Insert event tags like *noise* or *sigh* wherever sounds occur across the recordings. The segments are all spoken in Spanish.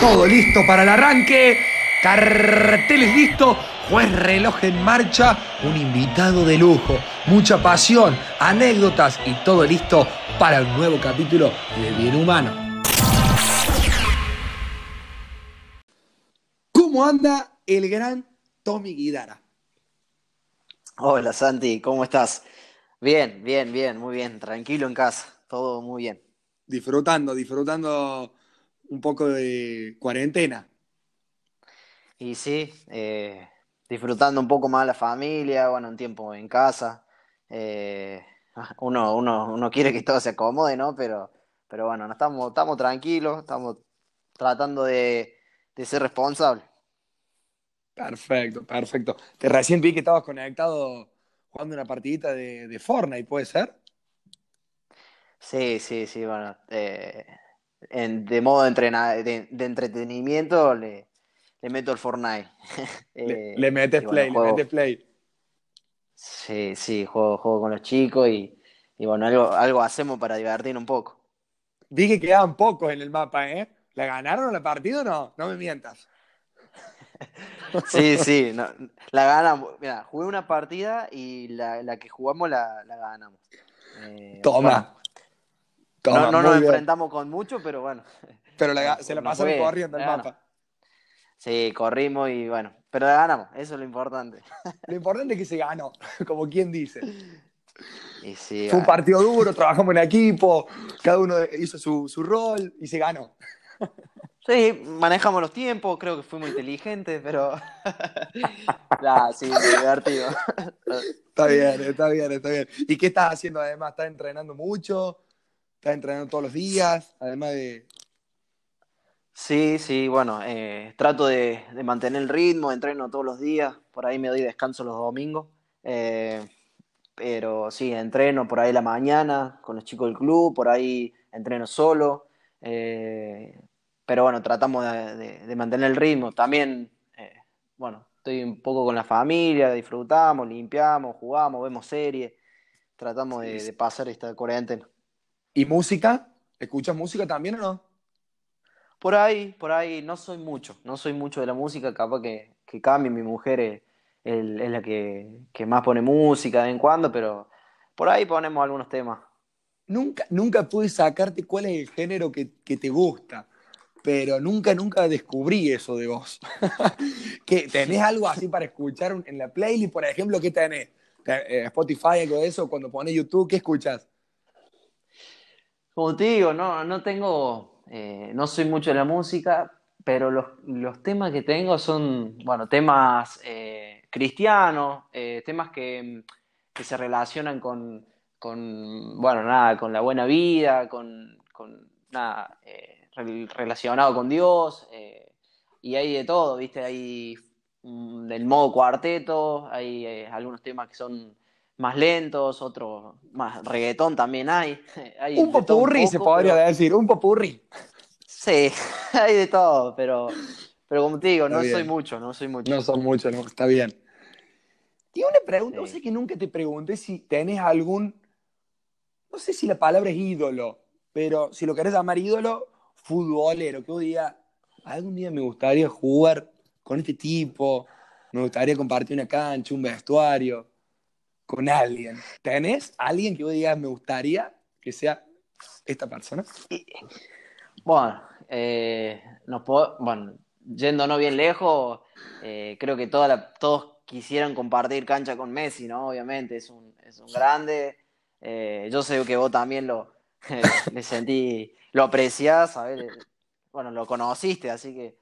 Todo listo para el arranque. Carteles listo. Juez reloj en marcha. Un invitado de lujo. Mucha pasión, anécdotas y todo listo para un nuevo capítulo de Bien Humano. ¿Cómo anda el gran Tommy Guidara? Hola Santi, ¿cómo estás? Bien, bien, bien, muy bien, tranquilo en casa, todo muy bien. Disfrutando, disfrutando un poco de cuarentena. Y sí, eh, disfrutando un poco más la familia, bueno, un tiempo en casa. Eh, *laughs* uno, uno, uno quiere que todo se acomode, ¿no? Pero, pero bueno, no estamos, estamos tranquilos, estamos tratando de, de ser responsables. Perfecto, perfecto. Te recién vi que estabas conectado jugando una partidita de, de Fortnite, ¿puede ser? Sí, sí, sí, bueno. eh, en- de modo de, entrena- de, de entretenimiento le, le meto el Fortnite. *laughs* Le, Eh, le metes bueno, play, le metes play. Sí, sí, juego, juego con los chicos y, y bueno, algo, algo hacemos para divertirnos un poco. Vi que quedaban pocos en el mapa, ¿eh? ¿La ganaron la partida o no? No me mientas. *laughs* Sí, sí, no, la ganamos. Mira, jugué una partida y la, la que jugamos la, la ganamos. Eh, Toma. Toma, no, nos bien. enfrentamos con mucho, pero bueno. Pero se la pasaron fue, corriendo el mapa. Sí, corrimos y bueno, pero la ganamos, eso es lo importante. Lo importante es que se ganó, *laughs* como quien dice. Y sí, Fue un partido duro, trabajamos en equipo, cada uno hizo su, su rol y se ganó. Sí, manejamos los tiempos, creo que fuimos inteligentes, pero. *laughs* Nah, sí, divertido. Está bien, está bien, está bien. ¿Y qué estás haciendo además? ¿Estás entrenando mucho? ¿Estás entrenando todos los días? Además de... Sí, sí, bueno, eh, trato de, de mantener el ritmo, entreno todos los días, por ahí me doy descanso los domingos, eh, pero sí, entreno por ahí la mañana con los chicos del club, por ahí entreno solo, eh, pero bueno, tratamos de, de- de mantener el ritmo. También, bueno, estoy un poco con la familia, disfrutamos, limpiamos, jugamos, vemos series, tratamos de, de pasar esta cuarentena. ¿Y música? ¿Escuchas música también o no? Por ahí, por ahí, no soy mucho, no soy mucho de la música, capaz que, que cambie, mi mujer es, la que, que más pone música de vez en cuando, pero por ahí ponemos algunos temas. Nunca, nunca pude sacarte cuál es el género que, que te gusta, pero nunca, nunca descubrí eso de vos. *laughs* ¿Qué, ¿Tenés algo así para escuchar en la playlist, por ejemplo? ¿Qué tenés? ¿Te- eh, Spotify, algo de eso? Cuando pones YouTube, ¿qué escuchas? Como te digo, no, no tengo, eh, no soy mucho de la música, pero los, los temas que tengo son, bueno, temas eh, cristianos, eh, temas que, que se relacionan con, con, bueno, nada, con la buena vida, con, con nada, rel- relacionado con Dios, y hay de todo, ¿viste? Hay mm, del modo cuarteto, hay algunos temas que son más lentos, otros más reggaetón también hay. *laughs* hay Un popurrí, se podría pero- decir, un popurrí. Sí, *laughs* hay de todo, pero, pero como te digo, Está no soy mucho, no soy mucho. No son muchos, no, está bien. Y una pregunta, Sí. no sé que nunca te pregunté si tenés algún, no sé si la palabra es ídolo, pero si lo querés llamar ídolo, futbolero, que vos digas, algún día me gustaría jugar con este tipo, me gustaría compartir una cancha, un vestuario, con alguien. ¿Tenés alguien que vos digas, me gustaría que sea esta persona? Bueno, eh, po- bueno, yéndonos bien lejos, eh, creo que toda la- todos quisieran compartir cancha con Messi, ¿no? Obviamente, es un, es un grande. Eh, yo sé que vos también lo *laughs* le sentí, lo apreciás, ¿sabés? Bueno, lo conociste, así que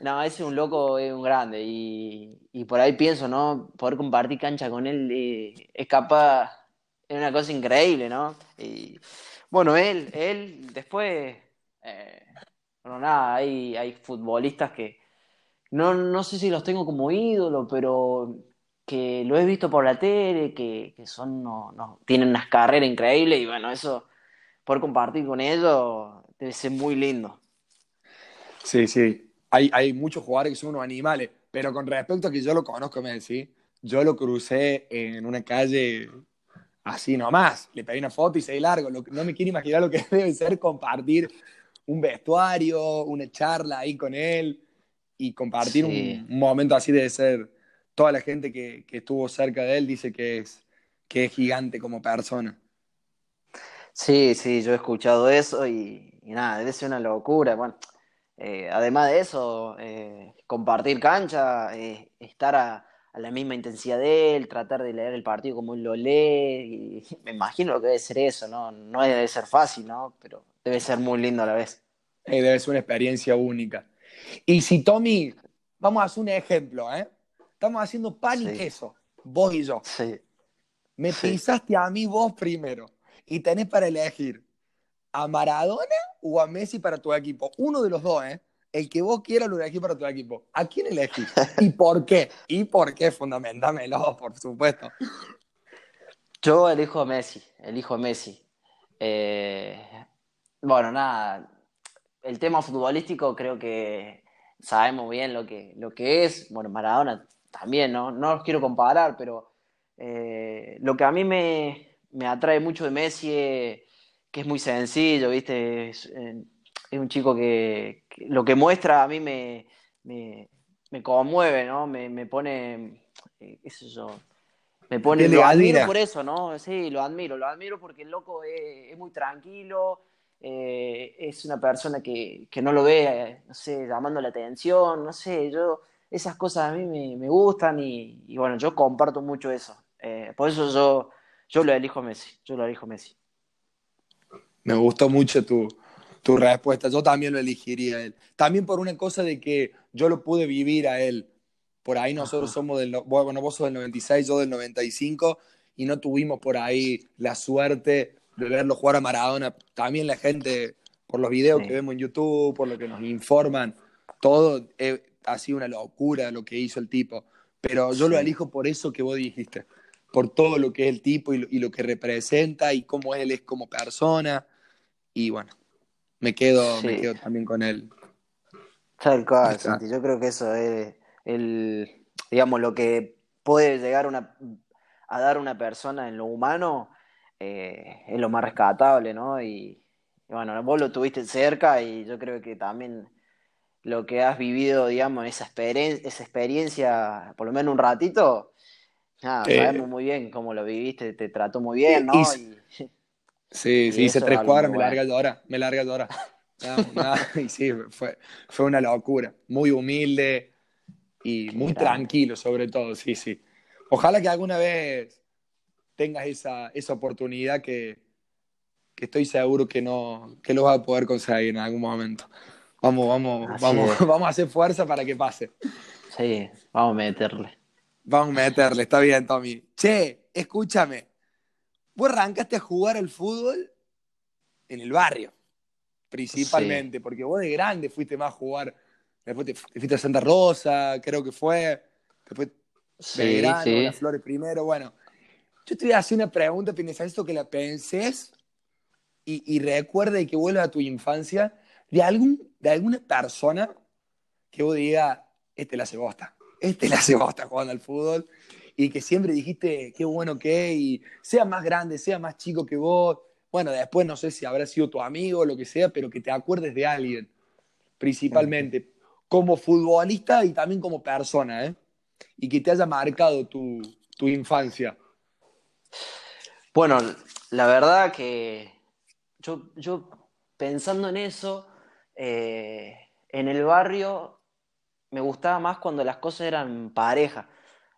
no, ese es un loco, es un grande. Y, y por ahí pienso, ¿no? Poder compartir cancha con él eh, es capaz, es una cosa increíble, ¿no? Y bueno, él, él, después, eh, bueno, nada, hay, hay futbolistas que no, no sé si los tengo como ídolo, pero que lo he visto por la tele, que, que son, no, no, tienen unas carreras increíbles y bueno, eso, poder compartir con ellos debe ser muy lindo. Sí, sí. Hay, hay muchos jugadores que son unos animales, pero con respecto a que yo lo conozco, Messi, yo lo crucé en una calle así nomás. Le pedí una foto y seguí largo. Lo- no me quiero imaginar lo que *laughs* debe ser compartir un vestuario, una charla ahí con él y compartir Sí. un, un momento así de ser. Toda la gente que, que estuvo cerca de él dice que es, que es gigante como persona. Sí, sí, yo he escuchado eso y, y nada, debe ser una locura. Bueno, eh, además de eso, eh, compartir cancha, eh, estar a, a la misma intensidad de él, tratar de leer el partido como él lo lee, y *laughs* me imagino lo que debe ser eso, ¿no? No debe ser fácil, ¿no? Pero debe ser muy lindo a la vez. Debe ser una experiencia única. Y si Tommy, vamos a hacer un ejemplo, ¿eh? Estamos haciendo pan y Sí. queso, vos y yo. Sí, Me Sí. pisaste a mí vos primero y tenés para elegir a Maradona o a Messi para tu equipo. Uno de los dos, ¿eh? El que vos quieras lo elegís para tu equipo. ¿A quién elegís? *laughs* ¿Y por qué? ¿Y por qué? Fundamentámelo, por supuesto. Yo elijo a Messi, elijo a Messi. Eh, bueno, nada, el tema futbolístico creo que sabemos bien lo que, lo que es. Bueno, Maradona también, ¿no? No los quiero comparar, pero eh, lo que a mí me, me atrae mucho de Messi es que es muy sencillo, ¿viste? Es, eh, es un chico que, que lo que muestra a mí me, me, me conmueve, ¿no? Me, me pone, eh, qué sé yo, me pone, lo admiro por eso, ¿no? Sí, lo admiro, lo admiro porque el loco es, es muy tranquilo, eh, es una persona que, que no lo ve, eh, no sé, llamando la atención, no sé, yo, esas cosas a mí me, me gustan y, y bueno, yo comparto mucho eso. Eh, por eso yo, yo lo elijo Messi, yo lo elijo Messi. Me gustó mucho tu, tu respuesta. Yo también lo elegiría a él. También por una cosa de que yo lo pude vivir a él. Por ahí nosotros Ajá. somos del, no- bueno, vos sos del 96, yo del 95, y no tuvimos por ahí la suerte de verlo jugar a Maradona. También la gente, por los videos Sí. que vemos en YouTube, por lo que nos informan, todo eh, ha sido una locura lo que hizo el tipo. Pero yo lo elijo por eso que vos dijiste, por todo lo que es el tipo y lo, y lo que representa y cómo él es como persona. Y bueno, me quedo, me quedo también con él. Tal cual. Santi. Yo creo que eso es el, digamos, lo que puede llegar una, a dar una persona en lo humano, eh, es lo más rescatable, ¿no? Y, y bueno, vos lo tuviste cerca y yo creo que también lo que has vivido, digamos, esa experiencia, esa experiencia, por lo menos un ratito, nada, Eh. sabemos muy bien cómo lo viviste, te trató muy bien, ¿no? y- Y- *laughs* Sí, sí, hice tres cuadras, me bueno. larga a llorar, me larga a llorar. No, nada, *laughs* y sí, fue, fue una locura. Muy humilde y Qué muy grande. tranquilo, sobre todo, sí, sí. Ojalá que alguna vez tengas esa, esa oportunidad que, que estoy seguro que no que lo vas a poder conseguir en algún momento. Vamos, vamos, Así vamos, es. *laughs* vamos a hacer fuerza para que pase. sí, vamos a meterle. Vamos a meterle, está bien, Tommy. Che, escúchame. Vos arrancaste a jugar al fútbol en el barrio, principalmente, porque vos de grande fuiste más a jugar. Después te, te fuiste a Santa Rosa, creo que fue. Después Sí, Belgrano, sí. Las Flores primero. Bueno, yo te voy a hacer una pregunta, necesito que la penses y, y recuerde y que vuelva a tu infancia de, algún, de alguna persona que vos digas, este la hace bosta, este la hace bosta jugando al fútbol y que siempre dijiste qué bueno que es y sea más grande, sea más chico que vos. Bueno, después no sé si habrá sido tu amigo o lo que sea, pero que te acuerdes de alguien, principalmente como futbolista y también como persona, ¿eh? Y que te haya marcado tu, tu infancia. Bueno, la verdad que yo, yo pensando en eso, eh, en el barrio me gustaba más cuando las cosas eran pareja.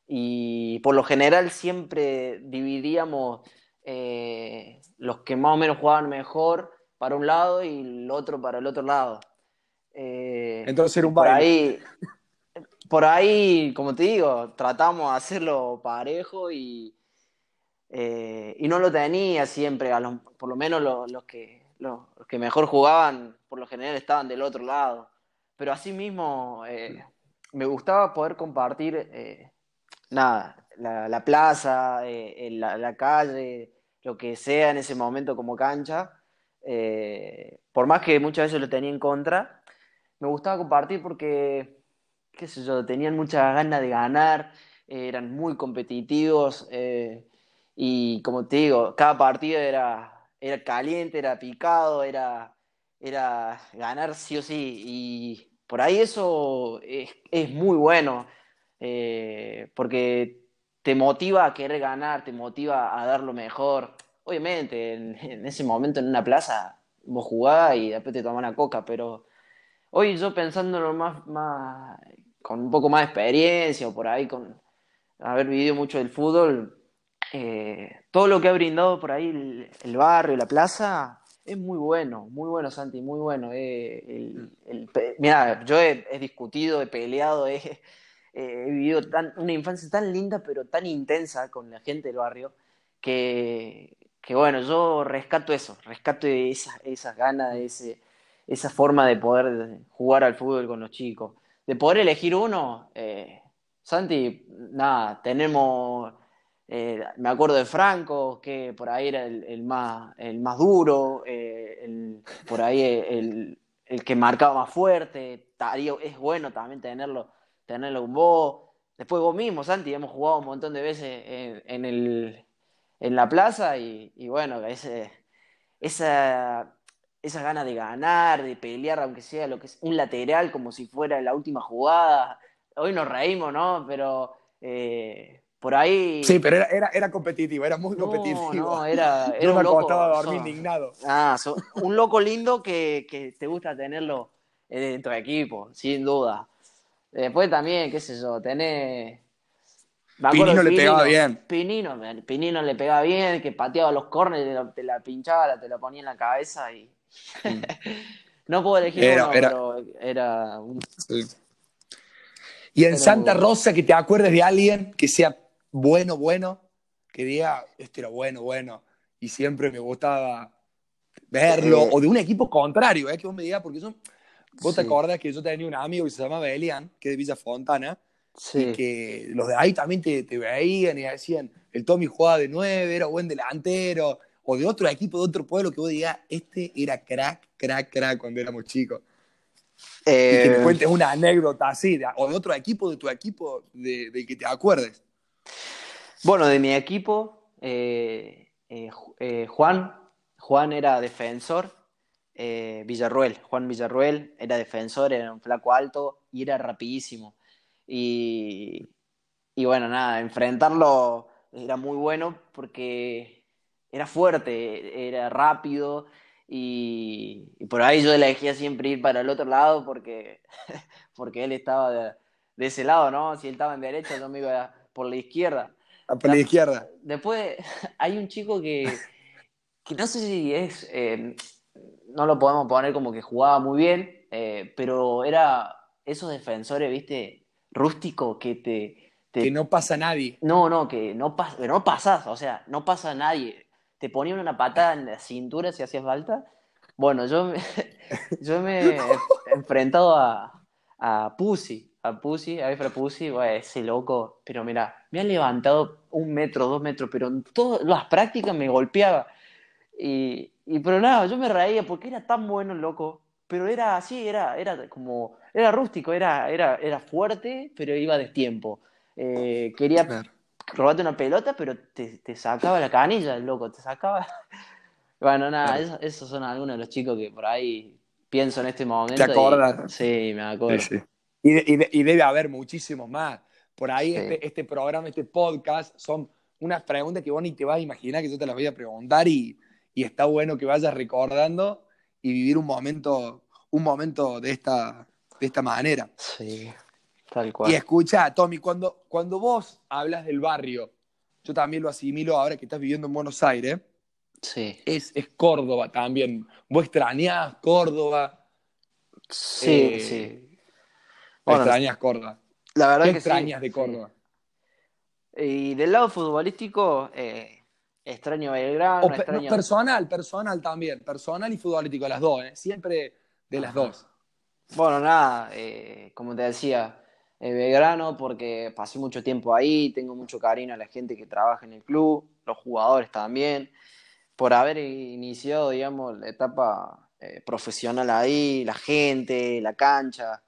Y por lo general siempre dividíamos eh, los que más o menos jugaban mejor para un lado y el otro para el otro lado. Eh, Entonces era un por baile. ahí, por ahí, como te digo, tratamos de hacerlo parejo y, eh, y no lo tenía siempre, a por lo menos los, los que, los, los que mejor jugaban, por lo general estaban del otro lado. Pero así mismo eh, me gustaba poder compartir, eh, nada, la, la plaza, eh, la, calle, lo que sea en ese momento como cancha. Eh, por más que muchas veces lo tenía en contra, me gustaba compartir porque, qué sé yo, tenían muchas ganas de ganar, eran muy competitivos eh, y como te digo, cada partido era, era caliente, era picado, era, era ganar sí o sí. Y por ahí eso es, es muy bueno, eh, porque te motiva a querer ganar, te motiva a dar lo mejor. Obviamente, *laughs* en, ese momento en una plaza vos jugás y después te tomás una coca, pero hoy yo pensándolo más, más con un poco más de experiencia o por ahí con haber vivido mucho del fútbol, eh, todo lo que ha brindado por ahí el, el, barrio, la plaza, es muy bueno, muy bueno Santi, muy bueno. Eh, mira, yo he, he, discutido, he peleado, he, he vivido una infancia tan linda pero tan intensa con la gente del barrio que, que bueno, yo rescato eso, rescato esas, esas ganas, ese, esa forma de poder jugar al fútbol con los chicos. De poder elegir uno, eh, Santi, nada, tenemos, eh, me acuerdo de Franco, que por ahí era el, más, el más duro, eh, por ahí el, el, que marcaba más fuerte, es bueno también tenerlo, tenerlo con vos. Después vos mismo, Santi, hemos jugado un montón de veces en, en el, en la plaza y, y bueno, ese, esa, esa gana de ganar, de pelear, aunque sea lo que es un lateral, como si fuera la última jugada. Hoy nos reímos, ¿no? Pero eh, por ahí. Sí, pero era, era, era, competitivo, era muy competitivo. No, *laughs* era, era Yo un loco. dormir indignado. Ah, un loco lindo que, que te gusta tenerlo en tu equipo, sin duda. Después también, qué sé yo, tenés. Pinino le pegaba bien. Pinino, Pinino le pegaba bien, que pateaba los corners, te la, te la pinchaba, te la ponía en la cabeza y. *laughs* no puedo elegir Era- uno, era- pero era un. Sí. Y en Santa. Rosa, que te acuerdes de alguien que sea bueno, bueno, que diga, este era bueno, bueno, y siempre me gustaba verlo, Eh. o de un equipo contrario, ¿eh? que vos me digas, porque son, vos te acordás que yo tenía un amigo que se llamaba Elian, que es de Villa Fontana, Sí. y que los de ahí también te, te veían y decían, el Tommy jugaba de nueve, era buen delantero, o de otro equipo, de otro pueblo, que vos digas, este era crack, crack, crack cuando éramos chicos. Y que Eh, te cuentes una anécdota así, de- o de otro equipo, de tu equipo, de, de que te acuerdes. Bueno, de mi equipo, eh, eh, eh, Juan, Juan era defensor, eh, Villarruel, Juan Villarruel era defensor, era un flaco alto y era rapidísimo. Y, y bueno, nada, enfrentarlo era muy bueno porque era fuerte, era rápido y, y por ahí yo elegía siempre ir para el otro lado porque, *laughs* porque él estaba de, de ese lado, ¿no? Si él estaba en derecha, yo me iba por la izquierda. A por la La- izquierda. Después *laughs* hay un chico que, que no sé si es, eh, no lo podemos poner como que jugaba muy bien, eh, pero era esos defensores, viste, rústicos que te, te- Que no pasa nadie. no, no, que no, pas, que no pasas, o sea, no pasa nadie. Te ponían una patada en la cintura si hacía falta. Bueno, yo me, *laughs* yo me *laughs* he enfrentado a, a Pussy, a Pussy, a Efra Pussy, bueno, ese loco, pero mira, me ha levantado un metro, dos metros, pero en todas las prácticas me golpeaba. Y, y pero nada, yo me reía porque era tan bueno el loco, pero era así, era, era como, era rústico, era, era, era fuerte, pero iba de tiempo. Eh, quería Claro. robarte una pelota, pero te, te sacaba la canilla, el loco, te sacaba. *laughs* Bueno, nada, Claro. esos son algunos de los chicos que por ahí pienso en este momento. ¿Te y- acordás? sí, me acuerdo. Sí, sí. Y, de- y de- y debe haber muchísimos más. Por ahí Sí. este, este programa, este podcast, son unas preguntas que vos ni te vas a imaginar que yo te las voy a preguntar y, y está bueno que vayas recordando y vivir un momento, un momento de esta, de esta manera. Sí, tal Y cual. escucha, Tommy, cuando, cuando vos hablas del barrio, yo también lo asimilo ahora que estás viviendo en Buenos Aires, Sí, es, es Córdoba también. Vos extrañás Córdoba. sí, eh, sí. Bueno, extrañas Córdoba. la verdad ¿Qué que sí, extrañas de sí. Córdoba? Y del lado futbolístico, eh, extraño Belgrano, O pe- no, extraño... personal, personal también. Personal y futbolístico, las dos, ¿eh? Siempre de las Ajá. dos. Bueno, nada, eh, como te decía, eh, Belgrano porque pasé mucho tiempo ahí, tengo mucho cariño a la gente que trabaja en el club, los jugadores también, por haber iniciado, digamos, la etapa profesional ahí, la gente, la cancha,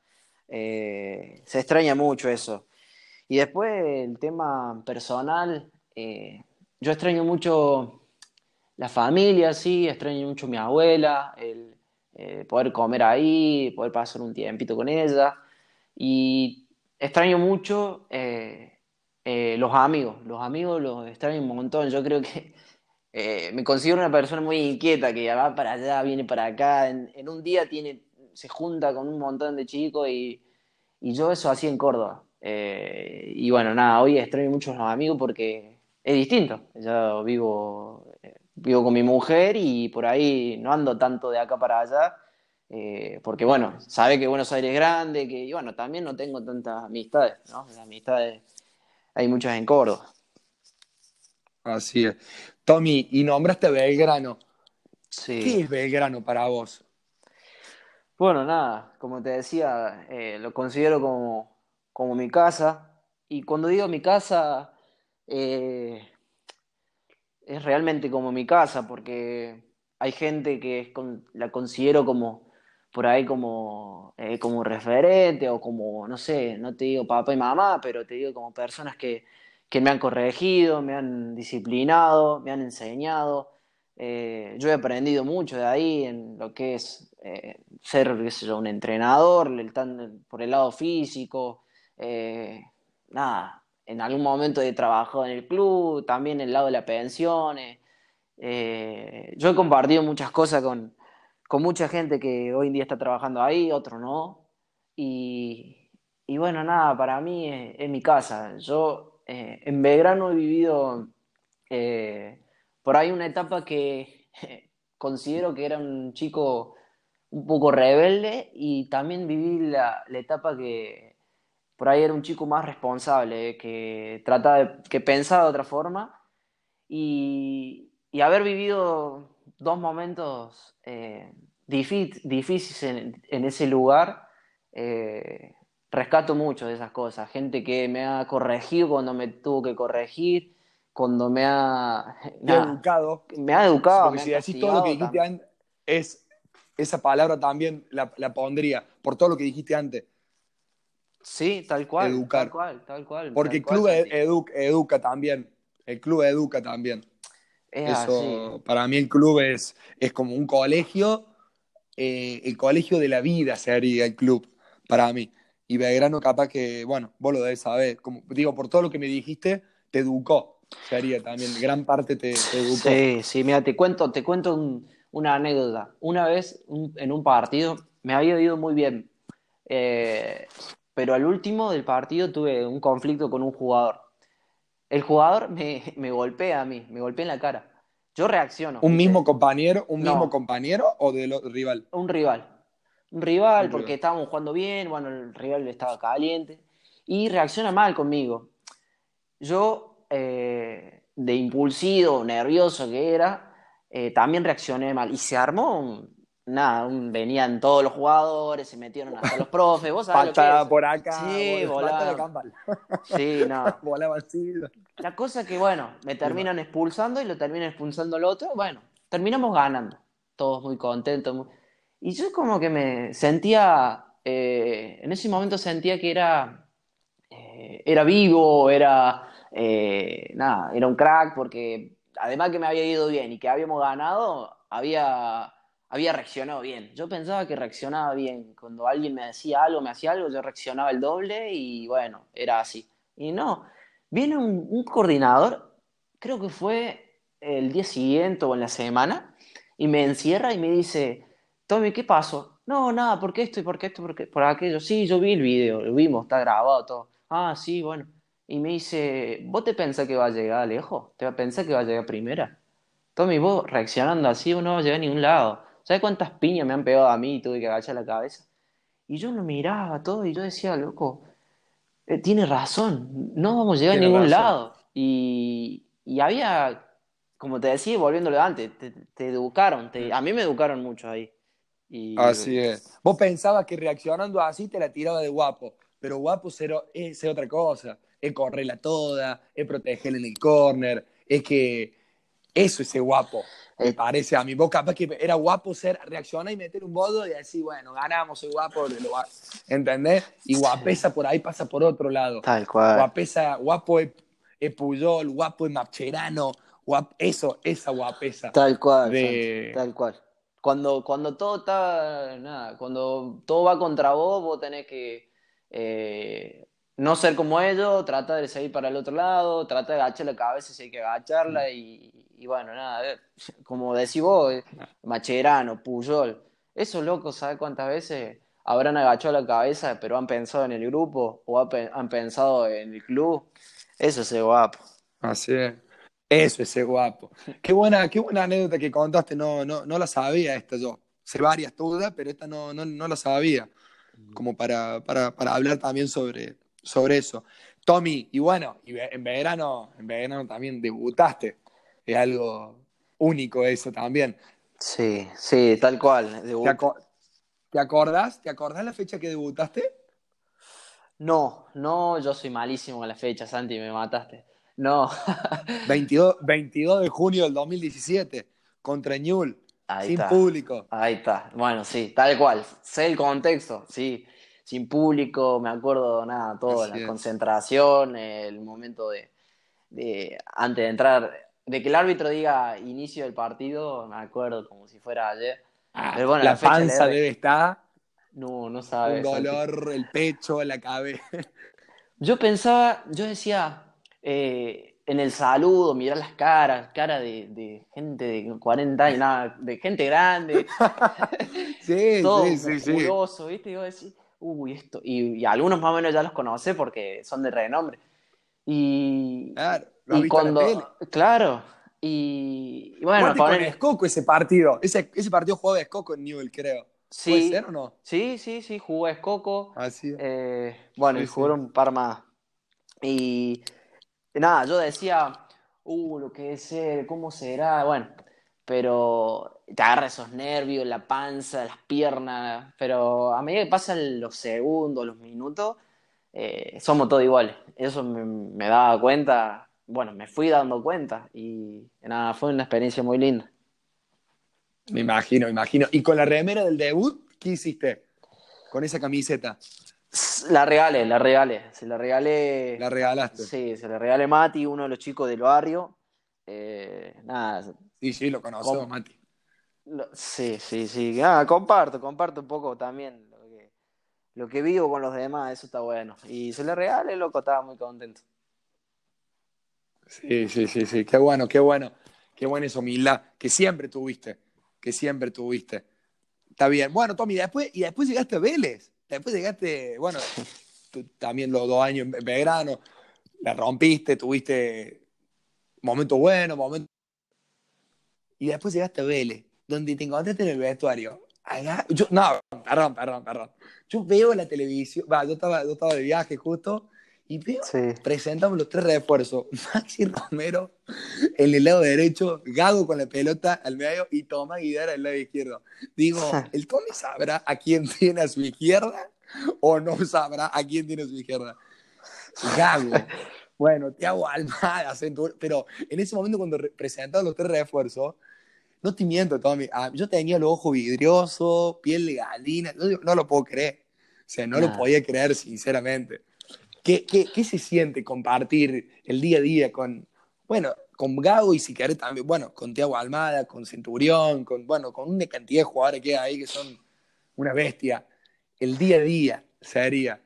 se extraña mucho eso. Y después el tema personal, eh, yo extraño mucho la familia, sí, extraño mucho a mi abuela, el, eh, poder comer ahí, poder pasar un tiempito con ella. Y extraño mucho eh, eh, los amigos, los amigos los extraño un montón. Yo creo que me considero una persona muy inquieta, que va para allá, viene para acá, en, un día tiene, se junta con un montón de chicos y, y yo eso así en Córdoba. y bueno, nada, hoy extraño mucho a los amigos porque es distinto. Yo vivo vivo con mi mujer y por ahí no ando tanto de acá para allá, eh, porque bueno, sabe que Buenos Aires es grande, que y bueno, también no tengo tantas amistades, ¿no? Las amistades hay muchas en Córdoba. Así es. Tommy, y nombraste Belgrano. Sí. ¿Qué es Belgrano para vos? Bueno, nada, como te decía, eh, lo considero como, como mi casa. Y cuando digo mi casa, eh, es realmente como mi casa, porque hay gente que la considero como por ahí como, eh, como referente o como, no sé, no te digo papá y mamá, pero te digo como personas que, me han corregido, me han disciplinado, me han enseñado. Eh, yo he aprendido mucho de ahí en lo que es eh, ser un entrenador, por el lado físico, nada, en algún momento he trabajado en el club, también el lado de las pensiones. Eh, yo he compartido muchas cosas con, mucha gente que hoy en día está trabajando ahí, otro no. Y, bueno, nada, para mí es, mi casa. Yo eh, en Belgrano he vivido eh, por ahí una etapa que *laughs* considero que era un chico un poco rebelde y también viví la etapa que por ahí era un chico más responsable, que trataba de, que pensaba de otra forma y, haber vivido dos momentos eh, difíciles en, ese lugar, eh, rescato mucho de esas cosas. Gente que me ha corregido cuando me tuvo que corregir, cuando me ha... educado. Me ha educado. Porque si decís todo lo que dijiste antes, es, esa palabra también la, la pondría, por todo lo que dijiste antes Sí, tal cual. Educar. Tal cual, tal cual. Porque el club educa también. El club educa también. Eso, para mí el club es, es como un colegio, eh, el colegio de la vida sería el club, para mí. Y Belgrano capaz que, bueno, vos lo debes saber, como digo, por todo lo que me dijiste, te educó, sería también, gran parte te, educó. Sí, sí, mira, te cuento, te cuento una anécdota. Una vez en un partido me había ido muy bien. Eh, pero al último del partido tuve un conflicto con un jugador. El jugador me, golpea a mí, me golpea en la cara. Yo reacciono. ¿Un mismo compañero, un mismo compañero o del rival? Un rival. Un rival, porque estábamos jugando bien, bueno, el rival estaba caliente. Y reacciona mal conmigo. Yo, eh, de impulsivo, nervioso que era, eh, también reaccioné mal. Y se armó un, nada, venían todos los jugadores, se metieron hasta los profes, vos sabés lo que por acá, sí, volaba. Sí, no. *laughs* volaba así. La cosa que, bueno, me terminan expulsando y lo terminan expulsando el otro, bueno, terminamos ganando, todos muy contentos. Y yo como que me sentía, eh, en ese momento sentía que era, eh, era vivo, era, eh, nada, era un crack, porque además que me había ido bien y que habíamos ganado, había había reaccionado bien. Yo pensaba que reaccionaba bien. Cuando alguien me decía algo, me hacía algo, yo reaccionaba el doble y bueno, era así. Y no, viene un, coordinador, creo que fue el día siguiente o en la semana, y me encierra y me dice, Tommy, ¿qué pasó? No, nada, ¿por qué esto y por qué esto? Por, por aquello. Sí, yo vi el video, lo vimos, está grabado todo. Ah, sí, bueno. Y me dice, ¿vos te pensás que va a llegar lejos? ¿Te pensás que va a llegar primera? Tommy, vos reaccionando así, uno no va a llegar a ningún lado. ¿Sabes cuántas piñas me han pegado a mí y tuve que agachar la cabeza? Y yo lo miraba todo y yo decía, loco, eh, tiene razón, no vamos a llegar a ningún lado. Y, había, como te decía, volviéndolo antes, te, educaron, a mí me educaron mucho ahí. así es. Vos pensabas que reaccionando así te la tiraba de guapo, pero guapo es otra cosa, es correrla toda, es protegerla en el corner, es que eso es guapo me parece a mi Vos capaz que era guapo ser, reaccionar y meter un bodo y decir, bueno, ganamos, soy guapo, ¿entendés? Y guapesa por ahí pasa por otro lado. Tal cual. Guapesa, guapo es, Puyol, guapo es Macherano, eso, esa guapesa. Tal cual, tal cual. cuando, cuando todo está, nada, cuando todo va contra vos, vos tenés que eh, no ser como ellos, trata de seguir para el otro lado, trata de agachar la cabeza si hay que agacharla mm. y, bueno, nada, *laughs* como decís vos, eh, Macherano, Puyol, esos locos, ¿sabes cuántas veces habrán agachado la cabeza pero han pensado en el grupo o han pensado en el club? Eso es guapo. Así es. Eso es guapo. Qué buena, qué buena anécdota que contaste, no, no, no la sabía esta yo. Sé varias todas, pero esta no, no, no la sabía. Como para, para, para hablar también sobre, sobre eso. Tommy, y bueno, y en verano, en verano también debutaste. Es algo único eso también. Sí, sí, tal cual. ¿Te, acordás? ¿Te acordás la fecha que debutaste? No, no, yo soy malísimo con la fecha, Santi, me mataste. No. *laughs* 22, 22 de junio del 2017, contra Ñul, sin público. Ahí está. Bueno, sí, tal cual. Sé el contexto, sí sin público, me acuerdo, nada, todo, la concentración, el momento de, antes de entrar, de que el árbitro diga inicio del partido, me acuerdo como si fuera ayer. Ah, la, panza debe estar. No, no sabes. Un dolor, el pecho, la cabeza. *laughs* Yo pensaba, yo decía, eh, en el saludo, mirar las caras, cara de, gente de 40 años, nada, de gente grande. *laughs* sí, sí, sí, sí. ¿viste? Yo decía, uy, esto, y, algunos más o menos ya los conoce porque son de renombre. Y, claro, y cuando, claro, y, bueno, con el... Escoco ese partido, ese, ese partido jugó de Escoco en Newell, creo. Sí, ¿Puede ser o no? Sí, sí, sí, jugó Escoco. Así eh, bueno, y jugaron un par más. Y nada, yo decía, uh, lo que es ser, cómo será, bueno, pero te agarra esos nervios, la panza, las piernas, pero a medida que pasan los segundos, los minutos, eh, somos todos iguales. Eso me, daba cuenta, bueno, me fui dando cuenta y nada, fue una experiencia muy linda. Me imagino, me imagino. ¿Y con la remera del debut, qué hiciste? Con esa camiseta. La regalé, la regalé. Se la regalé. La regalaste. Sí, se la regalé Mati, uno de los chicos del barrio. Eh, nada, Sí, sí, lo conozco, Mati. Sí, sí, sí. Ah, comparto, comparto un poco también lo que, lo que vivo con los demás, eso está bueno. Y se le regale, loco, estaba muy contento. Sí, sí, sí, sí. Qué bueno, qué bueno. Qué buena esa humildad que siempre tuviste. Que siempre tuviste. Está bien. Bueno, Tommy, después, y después llegaste a Vélez. Después llegaste, bueno, también los dos años en Belgrano. La rompiste, tuviste momentos buenos, momentos y después llegaste a Vélez, donde te encontraste en el vestuario. yo, no, perdón, perdón, perdón. Yo veo la televisión, va, yo estaba, yo estaba de viaje justo, y veo, presentamos los tres refuerzos. *laughs* Maxi Romero en el lado derecho, Gago con la pelota al medio y Tomás Guidara al lado izquierdo. Digo, *laughs* ¿el Tommy sabrá a quién tiene a su izquierda o no sabrá a quién tiene a su izquierda? Gago. *laughs* Bueno, te hago Almada, pero en ese momento cuando presentaban los tres refuerzos, no te miento, Tommy. Ah, yo tenía los ojos vidriosos, piel de gallina. No, lo puedo creer. O sea, no lo podía creer, sinceramente. ¿Qué, ¿Qué, qué, se siente compartir el día a día con, bueno, con Gago y si querés también, bueno, con Tiago Almada, con Centurión, con, bueno, con una cantidad de jugadores que hay ahí que son una bestia? El día a día sería.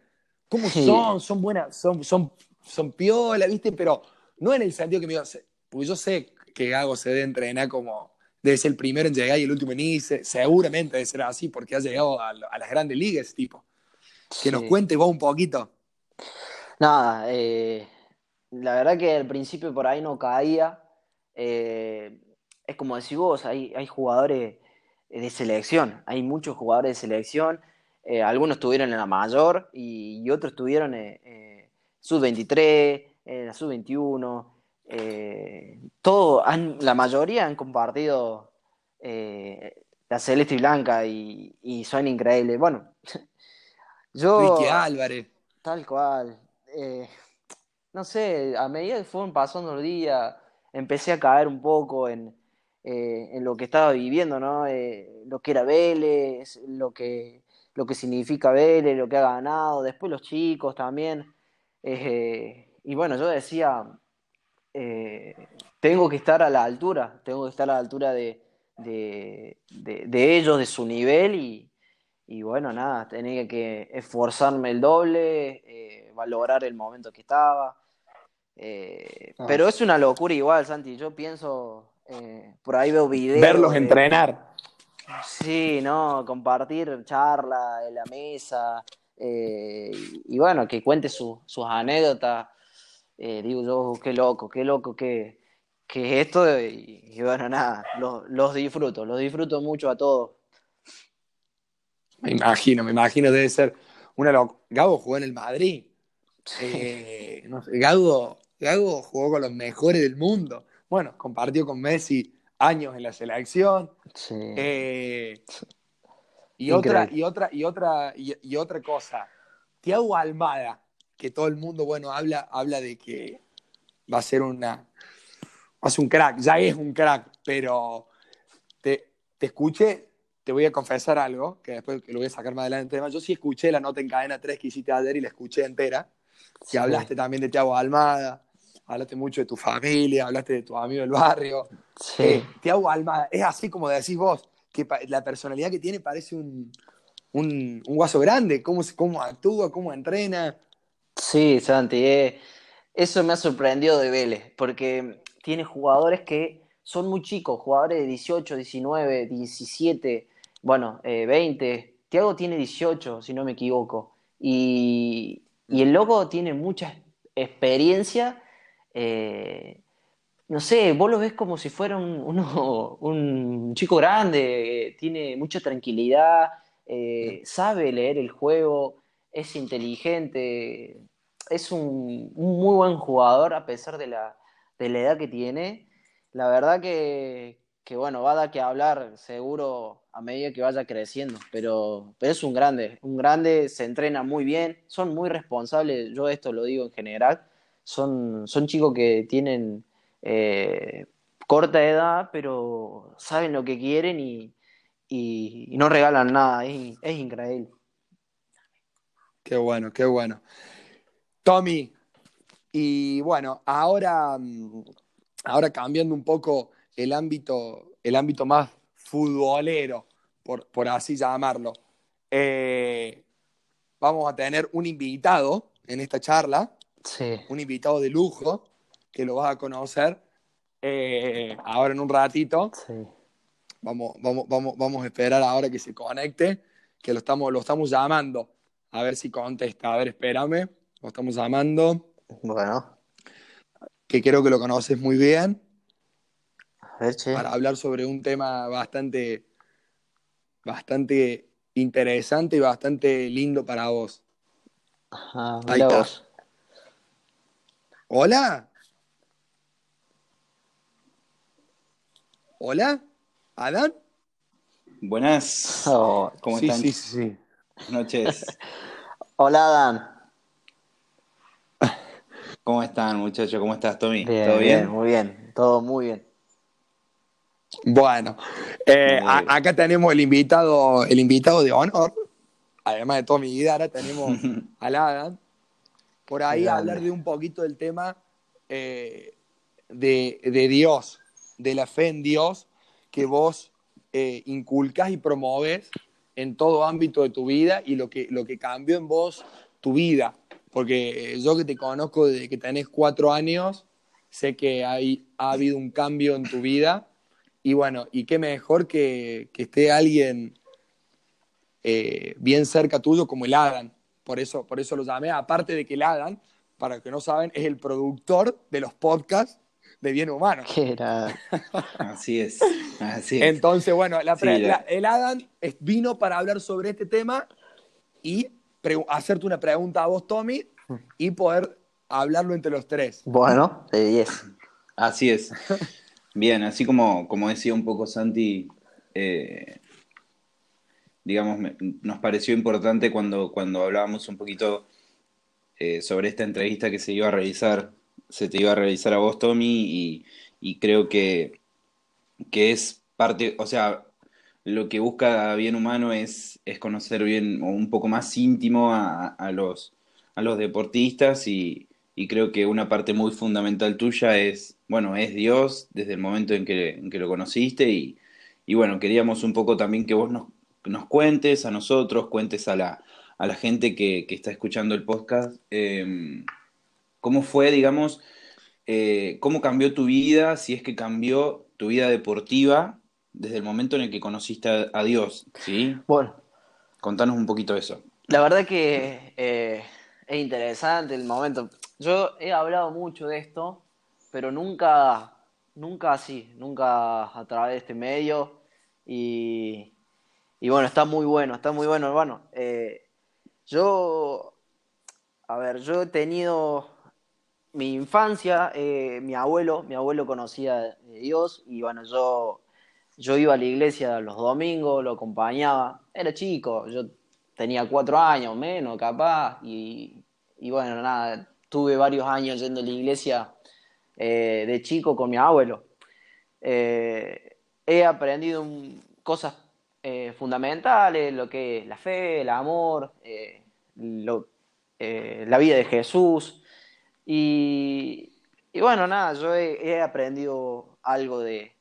¿Cómo son? Son buenas, son, son, son piola, ¿viste? Pero no en el sentido que me digo, porque yo sé que Gago se debe entrenar como debe ser el primero en llegar y el último en irse. Seguramente debe ser así porque ha llegado a, las grandes ligas, tipo. Que nos cuente vos un poquito. Nada, eh, la verdad que al principio por ahí no caía. Eh, es como decís vos, hay, hay jugadores de selección, hay muchos jugadores de selección. Eh, algunos estuvieron en la mayor y, otros estuvieron en sub-23, en la sub-21. Eh, todo, la mayoría han compartido eh, la celeste y blanca y, son increíbles. Bueno, *laughs* yo. Álvarez. Tal cual. Eh, no sé, a medida que fueron pasando los días, empecé a caer un poco en, en lo que estaba viviendo, ¿no? lo que era Vélez, lo que, lo que significa Vélez, lo que ha ganado, después los chicos también. y bueno, yo decía, eh, tengo que estar a la altura, tengo que estar a la altura de, de, ellos, de su nivel y, bueno, nada, tenía que esforzarme el doble, eh, valorar el momento que estaba. Eh, ah. Pero es una locura igual, Santi. Yo pienso, eh, por ahí veo videos. Verlos entrenar. Sí, ¿no? Compartir charla en la mesa. y bueno, que cuente sus anécdotas. Digo yo, qué loco, qué loco que, que esto, y, bueno, nada, los, disfruto, los disfruto mucho a todos. Me imagino, me imagino, debe ser una Gago jugó en el Madrid. Eh, Gago, jugó con los mejores del mundo. Bueno, compartió con Messi años en la selección. Eh, y, otra, y otra, y otra, y, otra cosa. Tiago Almada, que todo el mundo, bueno, habla, habla de que va a ser una, es un crack, ya es un crack, pero te, te escuché, te voy a confesar algo, que después lo voy a sacar más adelante. Yo sí escuché la nota en cadena 3 que hiciste ayer y la escuché entera. Si hablaste también de Tiago Almada, hablaste mucho de tu familia, hablaste de tu amigo del barrio. Sí. Eh, Tiago Almada, es así como decís vos, que la personalidad que tiene parece un, un, un guaso grande, cómo, cómo actúa, cómo entrena. Sí, Santi, eh, eso me ha sorprendido de Vélez, porque tiene jugadores que son muy chicos, jugadores de 18, 19, 17, bueno, 20. Eh, Tiago tiene 18, si no me equivoco. Y, el loco tiene mucha experiencia. Eh, no sé, vos lo ves como si fuera un, *laughs* chico grande, tiene mucha tranquilidad, eh, sabe leer el juego, es inteligente, es un muy buen jugador a pesar de la, de la edad que tiene, la verdad que, bueno, va a dar que hablar seguro a medida que vaya creciendo, pero, pero es un grande, un grande, se entrena muy bien, son muy responsables, yo esto lo digo en general, son, son chicos que tienen eh, corta edad, pero saben lo que quieren y, no regalan nada, es, es increíble. Qué bueno, qué bueno. Tommy, y bueno, ahora, mm, ahora cambiando un poco el ámbito, el ámbito más futbolero, por, por así llamarlo, eh, vamos a tener un invitado en esta charla, un invitado de lujo, que lo vas a conocer eh, ahora en un ratito. Vamos, vamos, vamos, vamos a esperar ahora que se conecte, que lo estamos, lo estamos llamando. A ver si contesta. A ver, espérame. Lo estamos llamando. Bueno. Que creo que lo conoces muy bien. Para hablar sobre un tema bastante, bastante interesante y bastante lindo para vos. Ahí está. Hola. Hola, Adán. Buenas. Oh, ¿Cómo están? Sí, sí, sí. Buenas noches. *laughs* Hola, Adán. ¿Cómo están, muchachos? ¿Cómo estás, Tommy? ¿Todo bien? Muy bien, todo muy bien. Bueno, eh, acá tenemos el invitado, el invitado de honor, además de Tommy Guidara, tenemos *laughs* a Adam. Por ahí hablar de un poquito del tema eh, de, Dios, de la fe en Dios que vos eh, inculcas y promoves en todo ámbito de tu vida y lo que, lo que cambió en vos tu vida porque yo que te conozco desde que tenés cuatro años, sé que hay, ha habido un cambio en tu vida y bueno, y qué mejor que, que esté alguien eh, bien cerca tuyo como el Adam. Por eso, por eso lo llamé, aparte de que el Adam, para los que no saben, es el productor de los podcasts de Bien Humano. *laughs* así es, así es. Entonces, bueno, el Adam vino para hablar sobre este tema y hacerte una pregunta a vos, Tommy, *laughs* y poder hablarlo entre los tres. Bueno, de Así es. Bien, así como, como decía un poco Santi, eh, digamos, nos pareció importante cuando, cuando hablábamos un poquito eh, sobre esta entrevista que se iba a realizar, se te iba a realizar a vos, Tommy, y, y creo que, que es parte, o sea, lo que busca bien humano es, es conocer bien o un poco más íntimo a, los, a los deportistas y, creo que una parte muy fundamental tuya es, bueno, es Dios desde el momento en que, lo conociste y, y bueno, queríamos un poco también que vos nos, nos cuentes a nosotros, cuentes a la, a la gente que, que está escuchando el podcast, eh, cómo fue, digamos, eh, cómo cambió tu vida, si es que cambió tu vida deportiva desde el momento en el que conociste a, Dios, ¿sí? Bueno, Contanos un poquito eso. la verdad que eh, es interesante el momento. Yo he hablado mucho de esto, pero nunca, nunca así, nunca a través de este medio. Y, y bueno, está muy bueno, está muy bueno, hermano. Eh, yo, a ver, yo he tenido mi infancia, eh, mi abuelo, mi abuelo conocía de Dios y bueno, yo, yo iba a la iglesia los domingos, lo acompañaba, era chico, yo tenía cuatro años menos capaz y, y bueno, nada, tuve varios años yendo a la iglesia eh, de chico con mi abuelo. Eh, he aprendido cosas eh, fundamentales, lo que es la fe, el amor, la vida de Jesús. Y, y bueno, nada, yo he aprendido algo de,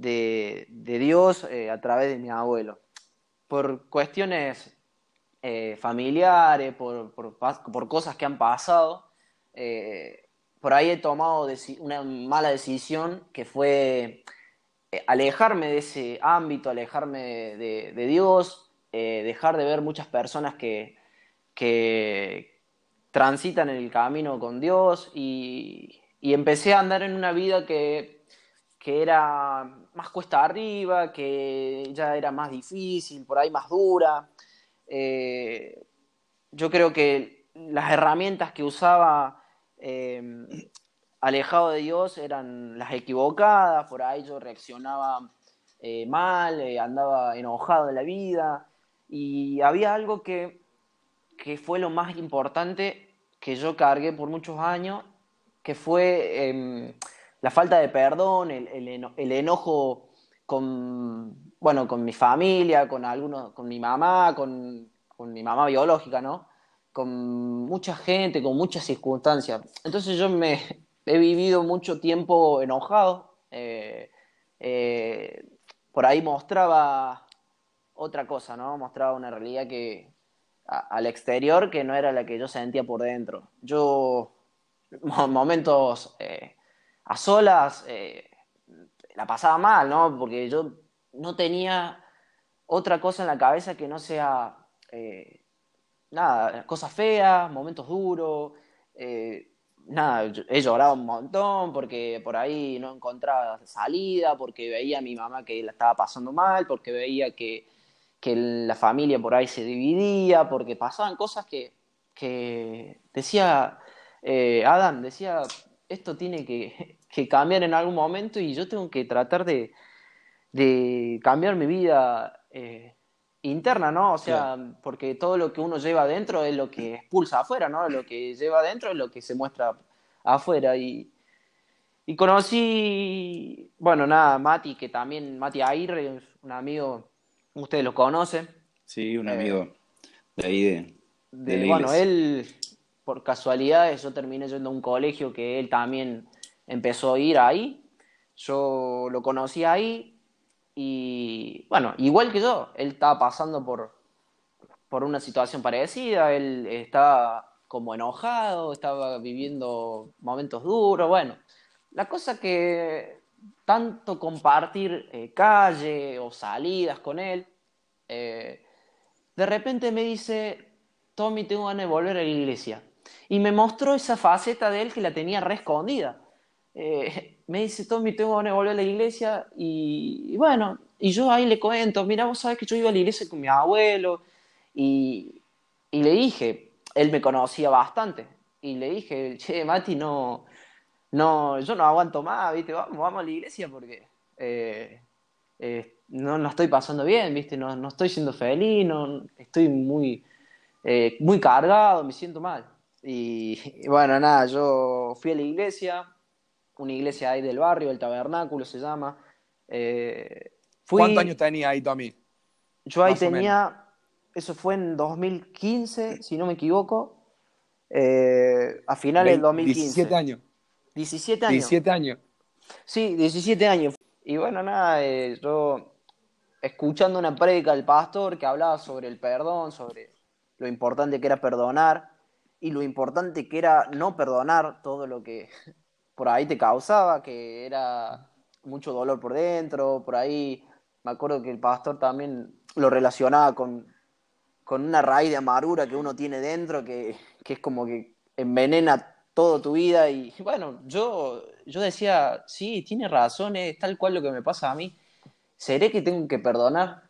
de, de Dios eh, a través de mi abuelo. Por cuestiones eh, familiares, por, por, cosas que han pasado, eh, por ahí he tomado una mala decisión que fue alejarme de ese ámbito, alejarme de, de Dios, dejar de ver muchas personas que, que transitan el camino con Dios y, y empecé a andar en una vida que, que era más cuesta arriba, que ya era más difícil, por ahí más dura. Eh, yo creo que las herramientas que usaba eh, alejado de Dios eran las equivocadas, por ahí yo reaccionaba eh, mal, andaba enojado de la vida y había algo que, que fue lo más importante que yo cargué por muchos años, que fue eh, la falta de perdón, el, el eno- el enojo con, bueno, con mi familia, con algunos, con mi mamá, con, con mi mamá biológica, ¿no? Con mucha gente, con muchas circunstancias. Entonces yo me he vivido mucho tiempo enojado. eh, eh, por ahí mostraba otra cosa, ¿no? Mostraba una realidad que al exterior que no era la que yo sentía por dentro. Yo, mo- momentos eh, a solas, eh, la pasaba mal, ¿no? Porque yo no tenía otra cosa en la cabeza que no sea, eh, nada, cosas feas, momentos duros, eh, nada, he llorado un montón porque por ahí no encontraba salida, porque veía a mi mamá que la estaba pasando mal, porque veía que, que la familia por ahí se dividía, porque pasaban cosas que, que decía Adam, decía, esto tiene que, que cambiar en algún momento y yo tengo que tratar de, de cambiar mi vida eh, interna, ¿no? O sea, porque todo lo que uno lleva adentro es lo que expulsa afuera, ¿no? Lo que lleva adentro es lo que se muestra afuera. Y, y conocí, bueno, nada, Mati, que también, Mati Aguirre, un amigo, ustedes lo conocen. Sí, un Eh, amigo de ahí de, de de- la bueno, él, por casualidades, yo terminé yendo a un colegio que él también empezó a ir ahí. Yo lo conocí ahí y, bueno, igual que yo, él estaba pasando por, por una situación parecida, él estaba como enojado, estaba viviendo momentos duros, bueno, la cosa que tanto compartir eh, calle o salidas con él, eh, de repente me dice, Tommy, tengo ganas de volver a la iglesia. Y me mostró esa faceta de él que la tenía re escondida. Eh, me dice, Tommy, tengo de volver a la iglesia. Y, bueno, y yo ahí le cuento, mira, vos sabés que yo iba a la iglesia con mi abuelo. Y, y le dije, él me conocía bastante. Y le dije, che, Mati, no, no, yo no aguanto más, ¿viste? Vamos, vamos a la iglesia porque eh, eh, no, no estoy pasando bien, ¿viste? No, no estoy siendo feliz, estoy muy, muy cargado, me siento mal. Y, y bueno, nada, yo fui a la iglesia, una iglesia ahí del barrio, el tabernáculo se llama. Eh, fui- ¿Cuántos años tenía ahí, Tommy? yo ahí Más tenía, eso fue en 2015, si no me equivoco, eh, a finales del Vein- 2015. 17 años. 17 años. 17 años. Sí, 17 años. Y bueno, nada, eh, yo escuchando una prédica del pastor que hablaba sobre el perdón, sobre lo importante que era perdonar y lo importante que era no perdonar todo lo que por ahí te causaba, que era mucho dolor por dentro, por ahí me acuerdo que el pastor también lo relacionaba con, con una raíz de amargura que uno tiene dentro, que, que es como que envenena toda tu vida y bueno, yo, yo decía, sí, tiene razón, es tal cual lo que me pasa a mí, ¿seré que tengo que perdonar?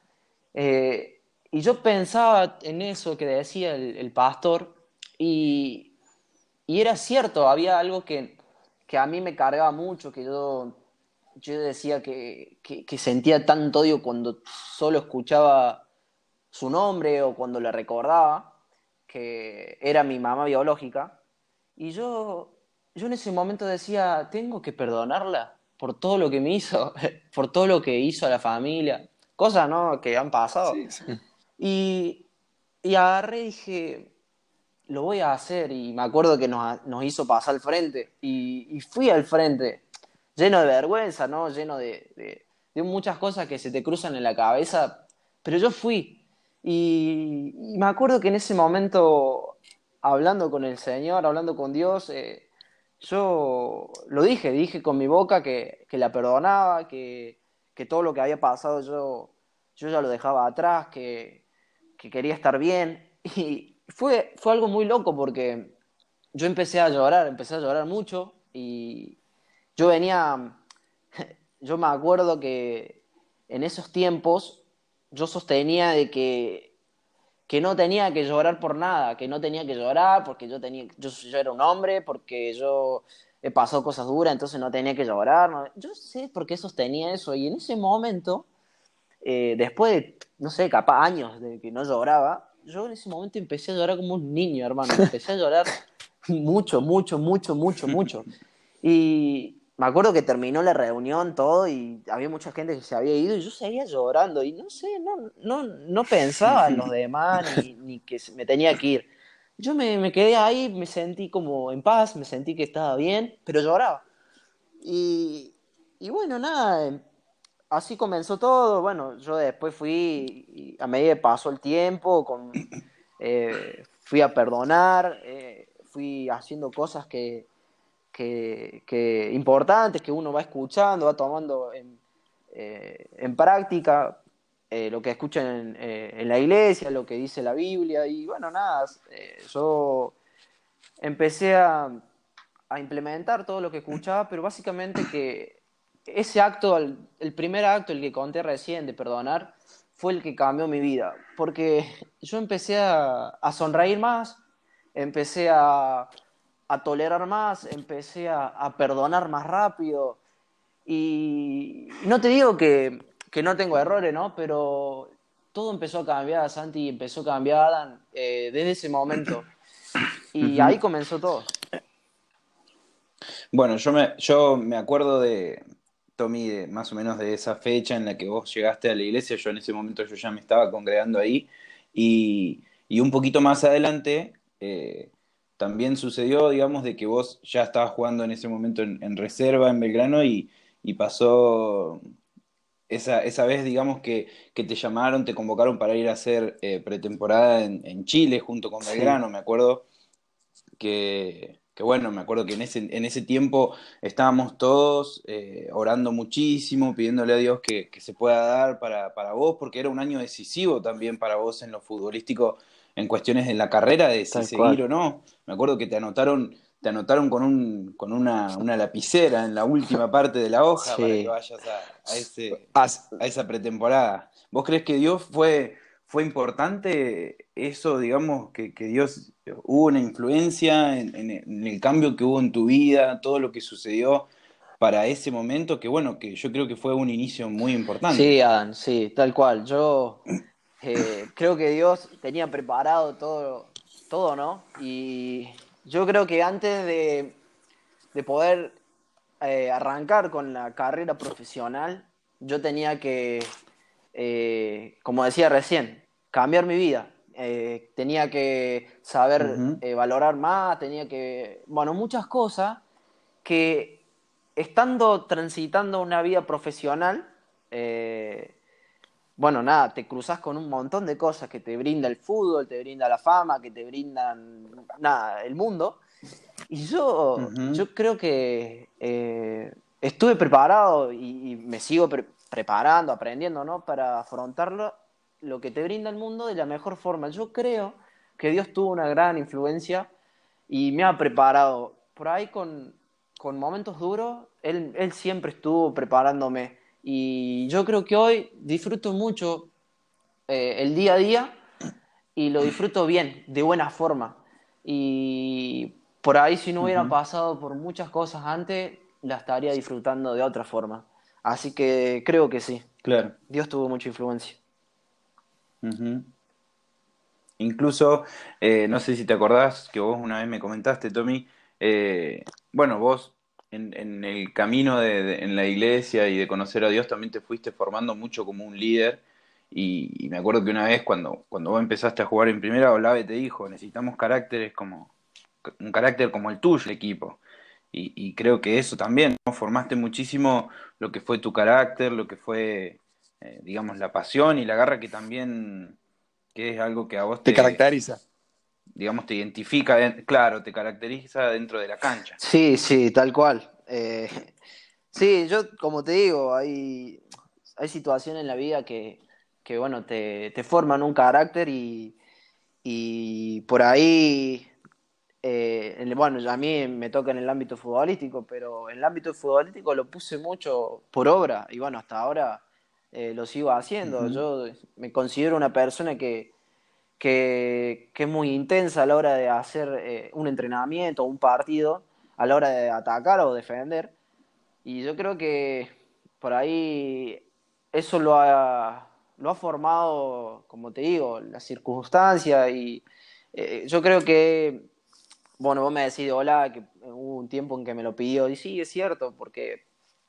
Eh, y yo pensaba en eso que decía el, pastor y, y, era cierto, había algo que, que, a mí me cargaba mucho, que yo, yo decía que, que, sentía tanto odio cuando solo escuchaba su nombre o cuando le recordaba, que era mi mamá biológica. Y yo, yo en ese momento decía, tengo que perdonarla por todo lo que me hizo, *laughs* por todo lo que hizo a la familia, cosas ¿no? que han pasado. Y, y agarré y dije, lo voy a hacer. Y me acuerdo que nos, nos hizo pasar al frente. Y, fui al frente, lleno de vergüenza, ¿no? Lleno de, de, de, muchas cosas que se te cruzan en la cabeza. Pero yo fui. Y, y me acuerdo que en ese momento hablando con el Señor, hablando con Dios, eh, yo lo dije, dije con mi boca que, la perdonaba, que, todo lo que había pasado yo, yo ya lo dejaba atrás, que, quería estar bien. *laughs* Y fue, fue algo muy loco porque yo empecé a llorar, empecé a llorar mucho y yo venía, *laughs* yo me acuerdo que en esos tiempos yo sostenía de que que no tenía que llorar por nada, que no tenía que llorar porque yo, tenía, yo, yo era un hombre, porque yo he pasado cosas duras, entonces no tenía que llorar. Yo sé por qué sostenía eso. Y en ese momento, eh, después de, no sé, capaz años de que no lloraba, yo en ese momento empecé a llorar como un niño, hermano. Empecé a llorar mucho, mucho, mucho, mucho, mucho. Y, me acuerdo que terminó la reunión todo y había mucha gente que se había ido y yo seguía llorando y no sé, no, no, no pensaba en los demás ni, que me tenía que ir. Yo me, me, quedé ahí, me sentí como en paz, me sentí que estaba bien, pero lloraba. Y, y bueno, nada, así comenzó todo. Bueno, yo después fui, y a medida que pasó el tiempo, con, *coughs* eh, fui a perdonar, eh, fui haciendo cosas que, que, importantes que uno va escuchando, va tomando en, eh, práctica lo que escucha eh, en, la iglesia, lo que dice la Biblia, y bueno, nada, yo empecé a, implementar todo lo que escuchaba, pero básicamente que ese acto, el, primer acto, el que conté recién de perdonar, fue el que cambió mi vida, porque yo empecé a sonreír más, empecé a, a tolerar más, empecé a, perdonar más rápido. Y no te digo que, no tengo errores, ¿no? Pero todo empezó a cambiar, Santi, empezó a cambiar Adam eh, desde ese momento. Y ahí comenzó todo. Bueno, yo me, yo me acuerdo de, Tommy, más o menos de esa fecha en la que vos llegaste a la iglesia. Yo en ese momento yo ya me estaba congregando ahí. Y, un poquito más adelante, eh, también sucedió, digamos, de que vos ya estabas jugando en ese momento en, reserva en Belgrano y, pasó esa, esa, vez, digamos, que, te llamaron, te convocaron para ir a hacer eh, pretemporada en, Chile junto con Belgrano, me acuerdo que, bueno, me acuerdo que en ese, en ese tiempo estábamos todos eh, orando muchísimo, pidiéndole a Dios que, se pueda dar para, para, vos, porque era un año decisivo también para vos en lo futbolístico en cuestiones de la carrera de si seguir o no. Me acuerdo que te anotaron, te anotaron con un, con una, una lapicera en la última *laughs* parte de la hoja para que vayas a, ese, a, esa pretemporada. ¿Vos crees que Dios fue, fue importante eso, digamos, que, Dios hubo una influencia en, el cambio que hubo en tu vida, todo lo que sucedió para ese momento, que bueno, que yo creo que fue un inicio muy importante. Sí, Adam, sí, tal cual. Yo eh, *clears throat* creo que Dios tenía preparado todo, todo, ¿no? Y yo creo que antes de, poder eh, arrancar con la carrera profesional, yo tenía que, eh, como decía recién, cambiar mi vida. tenía que saber valorar más, tenía que, bueno, muchas cosas que estando transitando una vida profesional, bueno, nada, te cruzas con un montón de cosas que te brinda el fútbol, te brinda la fama, que te brindan, nada, el mundo. Y yo, yo creo que eh, estuve preparado y, me sigo preparando, aprendiendo, ¿no? Para afrontarlo, lo que te brinda el mundo de la mejor forma. Yo creo que Dios tuvo una gran influencia y me ha preparado. Por ahí con, con momentos duros, él, él siempre estuvo preparándome. Y yo creo que hoy disfruto mucho eh, el día a día y lo disfruto bien, de buena forma. Y por ahí si no hubiera pasado por muchas cosas antes, la estaría disfrutando de otra forma. Así que creo que sí. Claro. Dios tuvo mucha influencia. Incluso, eh, no sé si te acordás que vos una vez me comentaste, Tommy, eh, bueno, vos en, el camino de, en la iglesia y de conocer a Dios también te fuiste formando mucho como un líder. Y, me acuerdo que una vez cuando, cuando vos empezaste a jugar en primera, Olave te dijo, necesitamos caracteres como, un carácter como el tuyo, equipo. Y, creo que eso también, ¿no? formaste muchísimo lo que fue tu carácter, lo que fue, eh, digamos, la pasión y la garra que también, que es algo que a vos te, caracteriza. Digamos, te identifica, claro, te caracteriza dentro de la cancha. Sí, sí, tal cual. Eh, sí, yo, como te digo, hay, hay situaciones en la vida que, que bueno, te, te forman un carácter y, y por ahí eh, bueno, a mí me toca en el ámbito futbolístico, pero en el ámbito futbolístico lo puse mucho por obra y bueno, hasta ahora eh, lo sigo haciendo. Yo me considero una persona que, que, es muy intensa a la hora de hacer eh, un entrenamiento un partido, a la hora de atacar o defender. Y yo creo que por ahí eso lo ha, lo ha formado, como te digo, la circunstancia y yo creo que bueno, vos me decís, hola, que hubo un tiempo en que me lo pidió, y sí, es cierto, porque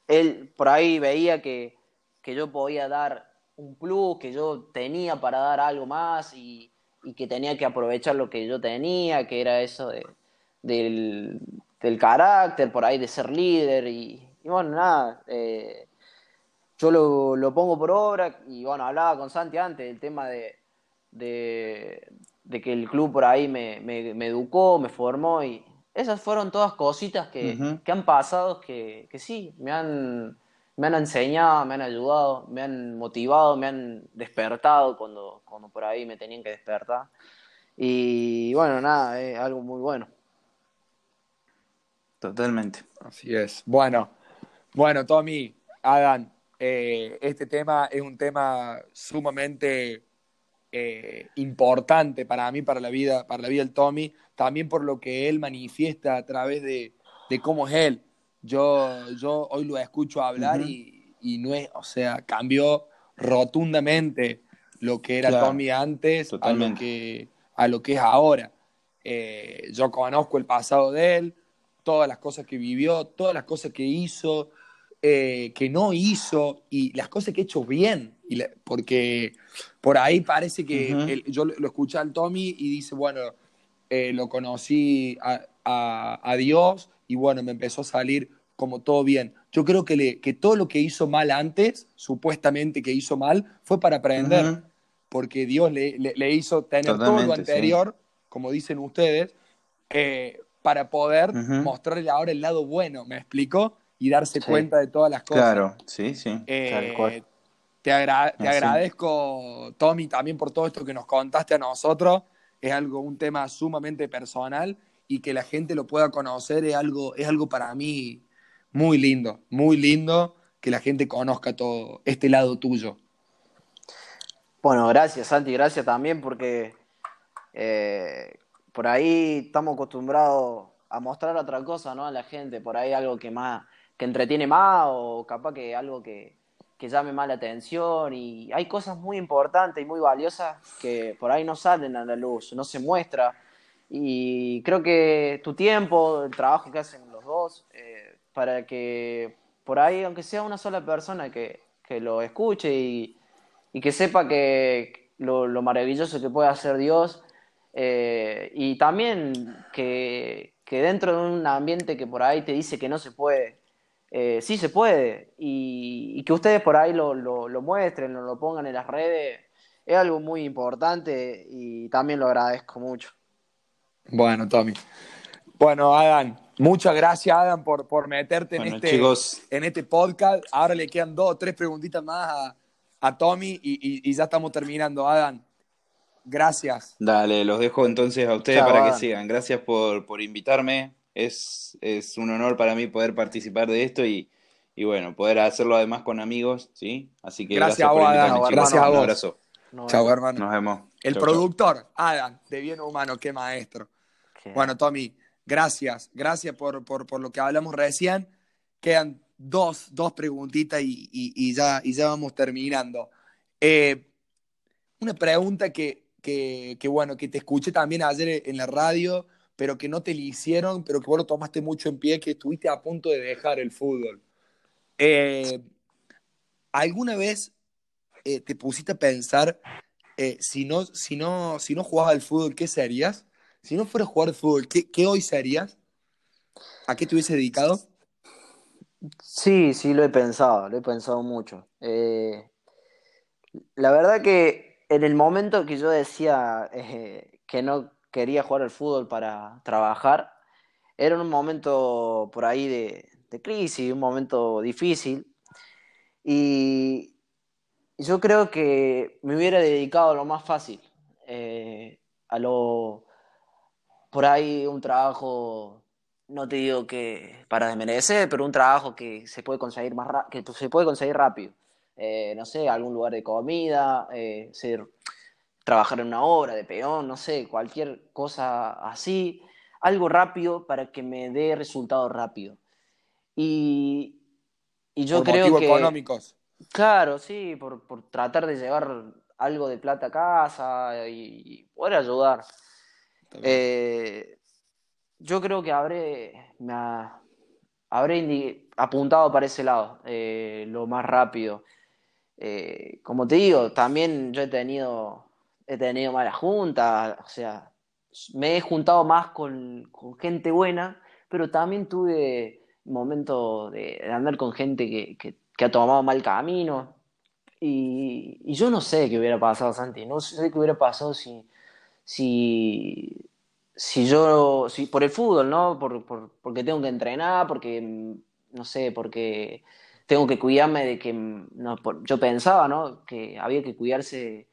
él por ahí veía que, yo podía dar un plus, que yo tenía para dar algo más y, que tenía que aprovechar lo que yo tenía, que era eso de, del, carácter, por ahí de ser líder, y, bueno, nada, eh, yo lo, pongo por obra, y bueno, hablaba con Santi antes del tema de, de que el club por ahí me, educó, me formó y esas fueron todas cositas que, han pasado que, sí, me han, me han enseñado, me han ayudado, me han motivado, me han despertado cuando, cuando por ahí me tenían que despertar. Y bueno, nada, es algo muy bueno. Totalmente. Así es. Bueno, bueno, Tommy, Adam, eh, este tema es un tema sumamente eh, importante para mí, para la vida, para la vida del Tommy, también por lo que él manifiesta a través de, cómo es él. Yo, yo hoy lo escucho hablar y, no es, o sea, cambió rotundamente lo que era Tommy antes a lo, que, a lo que es ahora. Eh, yo conozco el pasado de él, todas las cosas que vivió, todas las cosas que hizo, eh, que no hizo y las cosas que ha hecho bien. Y porque por ahí parece que yo lo, escuché al Tommy y dice, bueno, eh, lo conocí a, Dios y bueno, me empezó a salir como todo bien. Yo creo que, le, que todo lo que hizo mal antes, supuestamente que hizo mal, fue para aprender, porque Dios le, le, hizo tener todo lo anterior, como dicen ustedes, eh, para poder mostrarle ahora el lado bueno, ¿me explico? Y darse cuenta de todas las cosas. Claro, sí, sí. Eh, te, ah, agradezco, Tommy, también por todo esto que nos contaste a nosotros. Es algo, un tema sumamente personal y que la gente lo pueda conocer es algo, es algo para mí muy lindo, muy lindo que la gente conozca todo este lado tuyo. Bueno, gracias Santi, gracias también porque eh, por ahí estamos acostumbrados a mostrar otra cosa, ¿no? A la gente, por ahí algo que más, que entretiene más o capaz que algo que, que llame más la atención y hay cosas muy importantes y muy valiosas que por ahí no salen a la luz, no se muestra. Y creo que tu tiempo, el trabajo que hacen los dos, eh, para que por ahí, aunque sea una sola persona que, lo escuche y, que sepa que lo, maravilloso que puede hacer Dios eh, y también que, que dentro de un ambiente que por ahí te dice que no se puede, eh, sí se puede. Y, que ustedes por ahí lo, lo, muestren, lo, lo pongan en las redes, es algo muy importante y también lo agradezco mucho. Bueno, Tommy. Bueno, Adam, muchas gracias, Adam, por, por meterte en, este, en este podcast. Ahora le quedan dos o tres preguntitas más a, Tommy y, ya estamos terminando. Adam, gracias. Dale, los dejo entonces a ustedes para que sigan. Gracias por, por invitarme. Es, es, un honor para mí poder participar de esto y, y, bueno, poder hacerlo además con amigos, ¿sí? Así que gracias, a vos, Adam. Gracias a vos. Un abrazo. Chao, hermano. Nos vemos. El productor, Adam, de Bien Humano, qué maestro. Bueno, Tommy, gracias. Gracias por, por, lo que hablamos recién. Quedan dos, dos preguntitas y, ya, y ya vamos terminando. Eh, una pregunta que, que, bueno, que te escuché también ayer en la radio, pero que no te la hicieron, pero que vos lo tomaste mucho en pie, que estuviste a punto de dejar el fútbol. Eh, ¿Alguna vez eh, te pusiste a pensar eh, si, no, si, no, si no jugabas al fútbol, ¿qué serías? Si no fueras a jugar al fútbol, ¿qué, hoy serías? ¿A qué te hubiese dedicado? Sí, sí, lo he pensado, lo he pensado mucho. La verdad que en el momento que yo decía que no quería jugar al fútbol para trabajar, era un momento por ahí de, de crisis, un momento difícil. Y, yo creo que me hubiera dedicado a lo más fácil, eh, a lo por ahí un trabajo, no te digo que para desmerecer, pero un trabajo que se puede conseguir más que se puede conseguir rápido. Eh, no sé, algún lugar de comida, eh, ser, trabajar en una obra de peón, no sé, cualquier cosa así, algo rápido para que me dé resultados rápido. Y, y yo creo que económicos. Claro, sí, por, tratar de llevar algo de plata a casa y, poder ayudar. Eh, yo creo que habré, me habré apuntado para ese lado, eh, lo más rápido. Eh, como te digo, también yo he tenido, he tenido malas juntas, o sea, me he juntado más con, gente buena, pero también tuve momentos de, andar con gente que ha tomado mal camino. Y, yo no sé qué hubiera pasado, Santi. No sé qué hubiera pasado si, si, yo, si, por el fútbol, ¿no? Por, porque tengo que entrenar, porque, no sé, porque tengo que cuidarme de que, no, yo pensaba, ¿no? Que había que cuidarse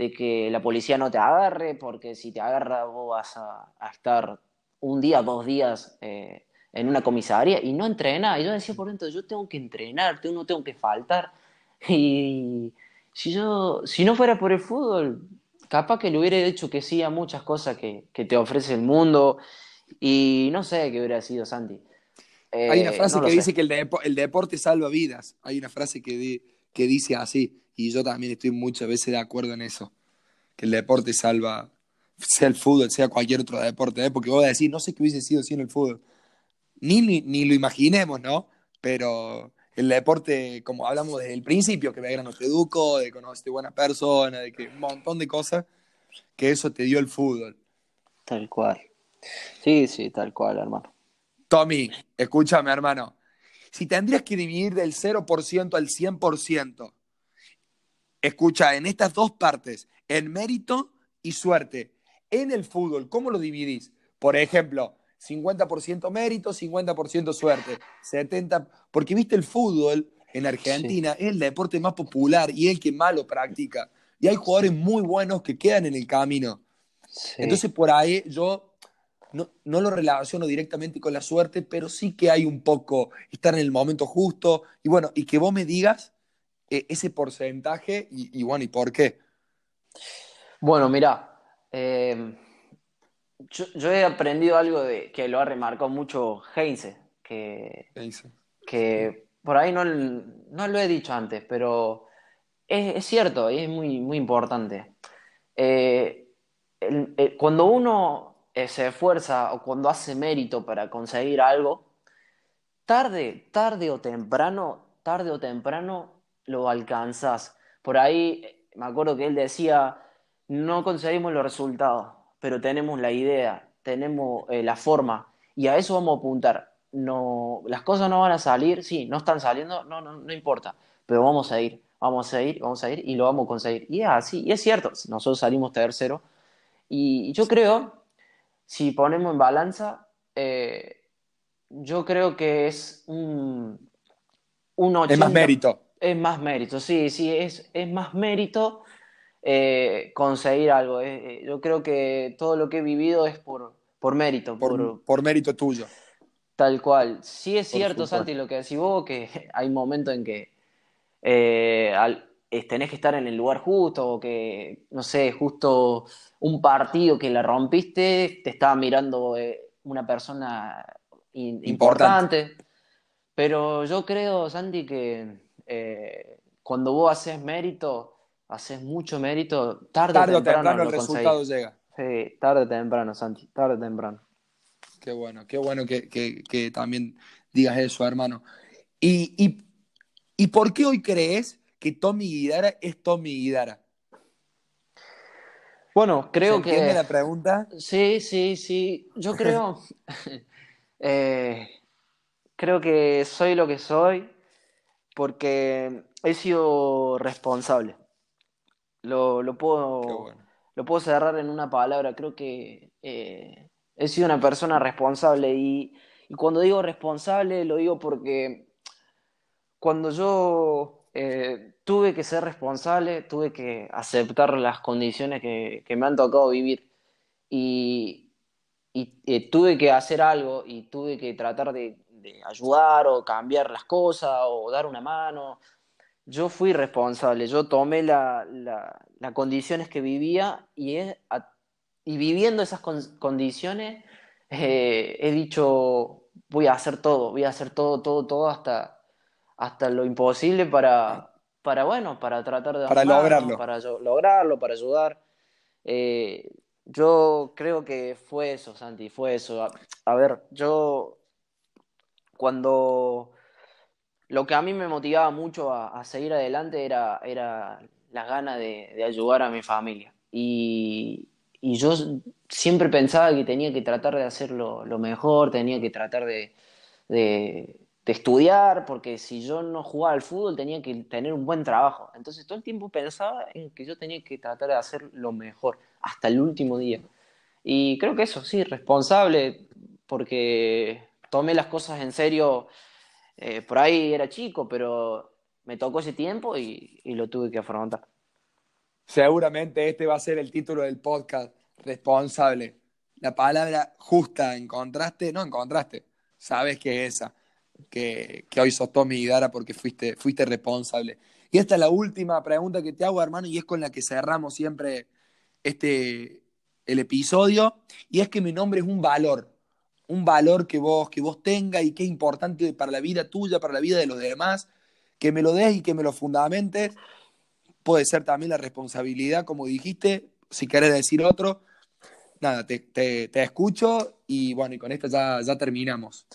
de que la policía no te agarre, porque si te agarra vos vas a, a estar un día, dos días eh, en una comisaría y no entrena. Y yo decía por dentro, yo tengo que entrenar, no tengo que faltar. *laughs* Y si yo, si no fuera por el fútbol, capaz que le hubiera dicho que sí a muchas cosas que, te ofrece el mundo. Y no sé qué hubiera sido, Santi. Hay una eh, frase que dice que el, el, deporte salva vidas. Hay una frase que, que dice así. Y yo también estoy muchas veces de acuerdo en eso. Que el deporte salva, sea el fútbol, sea cualquier otro deporte. ¿eh? Porque vos decís, no sé qué hubiese sido sin el fútbol ni, ni, lo imaginemos, ¿no? Pero el deporte, como hablamos desde el principio, que Belgrano te educó, de conocerte buena persona, de que un montón de cosas, que eso te dio el fútbol. Tal cual. Sí, sí, tal cual, hermano. Tommy, escúchame, hermano. Si tendrías que dividir del 0% al 100%, escucha, en estas dos partes, en mérito y suerte, en el fútbol, ¿cómo lo dividís? Por ejemplo, 50% mérito, 50% suerte, 70%, porque viste el fútbol en Argentina es el deporte más popular y el que más lo practica. Y hay jugadores muy buenos que quedan en el camino. Entonces por ahí yo no, lo relaciono directamente con la suerte, pero sí que hay un poco estar en el momento justo y bueno, y que vos me digas ese porcentaje y, bueno, ¿y por qué? Bueno, mira, eh, yo, he aprendido algo de, que lo ha remarcado mucho Heinze, que, que por ahí no, no, lo he dicho antes, pero es, es cierto y es muy, muy importante. Eh, cuando uno eh, se esfuerza o cuando hace mérito para conseguir algo, tarde, tarde o temprano, tarde o temprano lo alcanzas. Por ahí me acuerdo que él decía, no conseguimos los resultados, pero tenemos la idea, tenemos eh, la forma y a eso vamos a apuntar. no, las cosas no van a salir, sí, no están saliendo, no, no, no importa, pero vamos a ir, vamos a ir, vamos a ir y lo vamos a conseguir. Y es así, y es cierto, nosotros salimos tercero. Y yo creo, si ponemos en balanza, eh, yo creo que es un, un Es más mérito. Es más mérito, sí, sí, es, es más mérito eh, conseguir algo. Eh, yo creo que todo lo que he vivido es por, por mérito. Por, por, por mérito tuyo. Tal cual. Sí es cierto. Santi, lo que decís vos, que hay momentos en que eh, al- tenés que estar en el lugar justo, o que, no sé, justo un partido que la rompiste, te estaba mirando una persona in- Importante. importante. Pero yo creo, Santi, que eh, cuando vos haces mérito, haces mucho mérito, tarde, Tarde o temprano temprano el resultado conseguís. llega. Sí, tarde o temprano, Santi, tarde o temprano. Qué bueno, qué bueno que, que- que también digas eso, hermano. ¿Y, y, y por qué hoy crees que Tommy Guidara es Tommy Guidara? Bueno, ¿Se creo entiende que... la pregunta? Sí, sí, sí. Yo creo, *laughs* eh, creo que soy lo que soy porque he sido responsable. Lo, lo puedo, bueno. lo puedo cerrar en una palabra. Creo que eh, he sido una persona responsable y, y cuando digo responsable lo digo porque cuando yo eh, tuve que ser responsable, tuve que aceptar las condiciones que, que me han tocado vivir y, y, eh, tuve que hacer algo y tuve que tratar de, de ayudar o cambiar las cosas o dar una mano. Yo fui responsable, yo tomé la- la- las condiciones que vivía y, a- y viviendo esas con- condiciones eh, he dicho, voy a hacer todo, voy a hacer todo, todo, todo hasta, hasta lo imposible para, para, bueno, para tratar de Para lograrlo. para yo- lograrlo, para ayudar. Eh, yo creo que fue eso, Santi, fue eso. A, a ver, yo cuando lo que a mí me motivaba mucho a, seguir adelante era, era las ganas de, de ayudar a mi familia. Y, y yo siempre pensaba que tenía que tratar de hacerlo lo mejor, tenía que tratar de, de- de estudiar, porque si yo no jugaba al fútbol tenía que tener un buen trabajo. Entonces todo el tiempo pensaba en que yo tenía que tratar de hacer lo mejor, hasta el último día. Y creo que eso, sí, responsable, porque tomé las cosas en serio. eh, por ahí era chico, pero me tocó ese tiempo y, lo tuve que afrontar. Seguramente este va a ser el título del podcast, responsable. La palabra justa, ¿encontraste? No encontraste. Sabes que es esa, que, hoy sos Tommy Guidara porque fuiste, fuiste responsable. Y esta es la última pregunta que te hago, hermano, y es con la que cerramos siempre este, el episodio, y es que mi nombre es un valor, un valor que vos, que vos tengas y que es importante para la vida tuya, para la vida de los demás, que me lo des y que me lo fundamentes puede ser también la responsabilidad, como dijiste, si querés decir otro. Nada, te, te- escucho y bueno, y con esto ya, ya terminamos.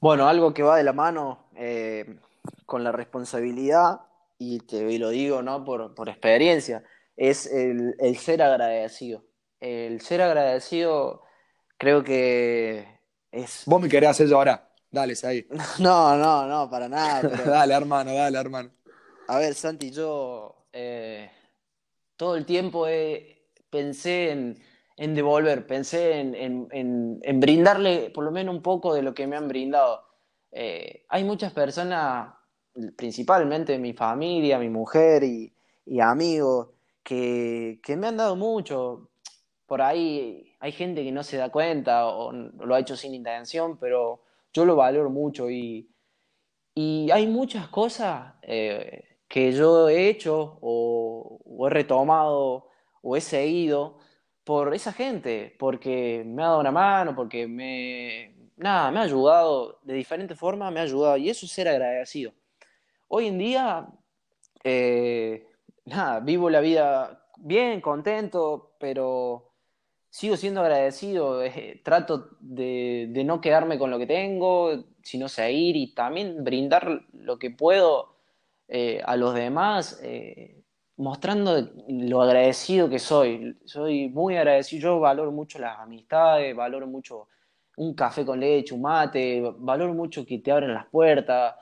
Bueno, algo que va de la mano eh, con la responsabilidad, y te lo digo ¿no? por, por experiencia, es el, el ser agradecido. El ser agradecido creo que es... Vos me querés hacer llorar. Dale, ahí. *laughs* *laughs* No, no, no, para nada, *laughs* pero... dale, hermano, dale, hermano. A ver, Santi, yo eh, todo el tiempo he- pensé en, en devolver, pensé en, en- en- en brindarle por lo menos un poco de lo que me han brindado. Eh, hay muchas personas, principalmente mi familia, mi mujer y, y amigos, que, que me han dado mucho. Por ahí hay gente que no se da cuenta o lo ha hecho sin intención, pero yo lo valoro mucho y... Y hay muchas cosas eh, que yo he hecho o, he retomado o he seguido por esa gente, porque me ha dado una mano, porque me, nada, me ha ayudado de diferentes formas, me ha ayudado y eso es ser agradecido. Hoy en día, eh, nada, vivo la vida bien, contento, pero sigo siendo agradecido, eh, trato de, no quedarme con lo que tengo, sino seguir y también brindar lo que puedo eh, a los demás, eh, mostrando lo agradecido que soy. Soy muy agradecido, yo valoro mucho las amistades, valoro mucho un café con leche, un mate, valoro mucho que te abren las puertas.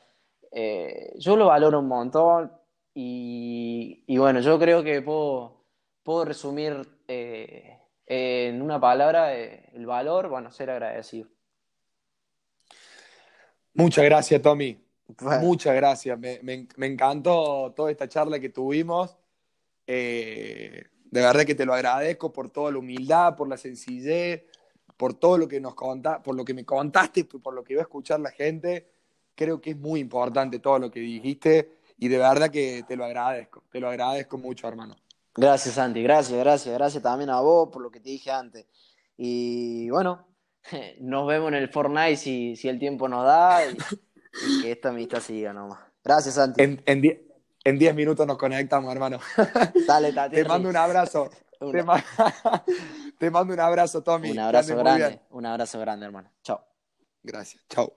Yo lo valoro un montón y, bueno, yo creo que puedo, puedo resumir eh, en una palabra eh, el valor, bueno, ser agradecido. Muchas gracias, Tommy. Muchas gracias. Me, encantó toda esta charla que tuvimos. de verdad que te lo agradezco por toda la humildad, por la sencillez, por todo lo que nos contaste, por lo que me contaste, por lo que iba a escuchar la gente. Creo que es muy importante todo lo que dijiste y de verdad que te lo agradezco, te lo agradezco mucho, hermano. Gracias, Santi, gracias, gracias, gracias también a vos por lo que te dije antes. Y bueno, *laughs* nos vemos en el Fortnite si, si el tiempo nos da y, que esta amistad siga nomás. Gracias, Santi. En 10 minutos nos conectamos, hermano. *laughs* Dale, Tati. Te mando un abrazo. *laughs* Te, mando un abrazo, Tommy. Un abrazo grande. Un abrazo grande, hermano. Chao. Gracias. Chao.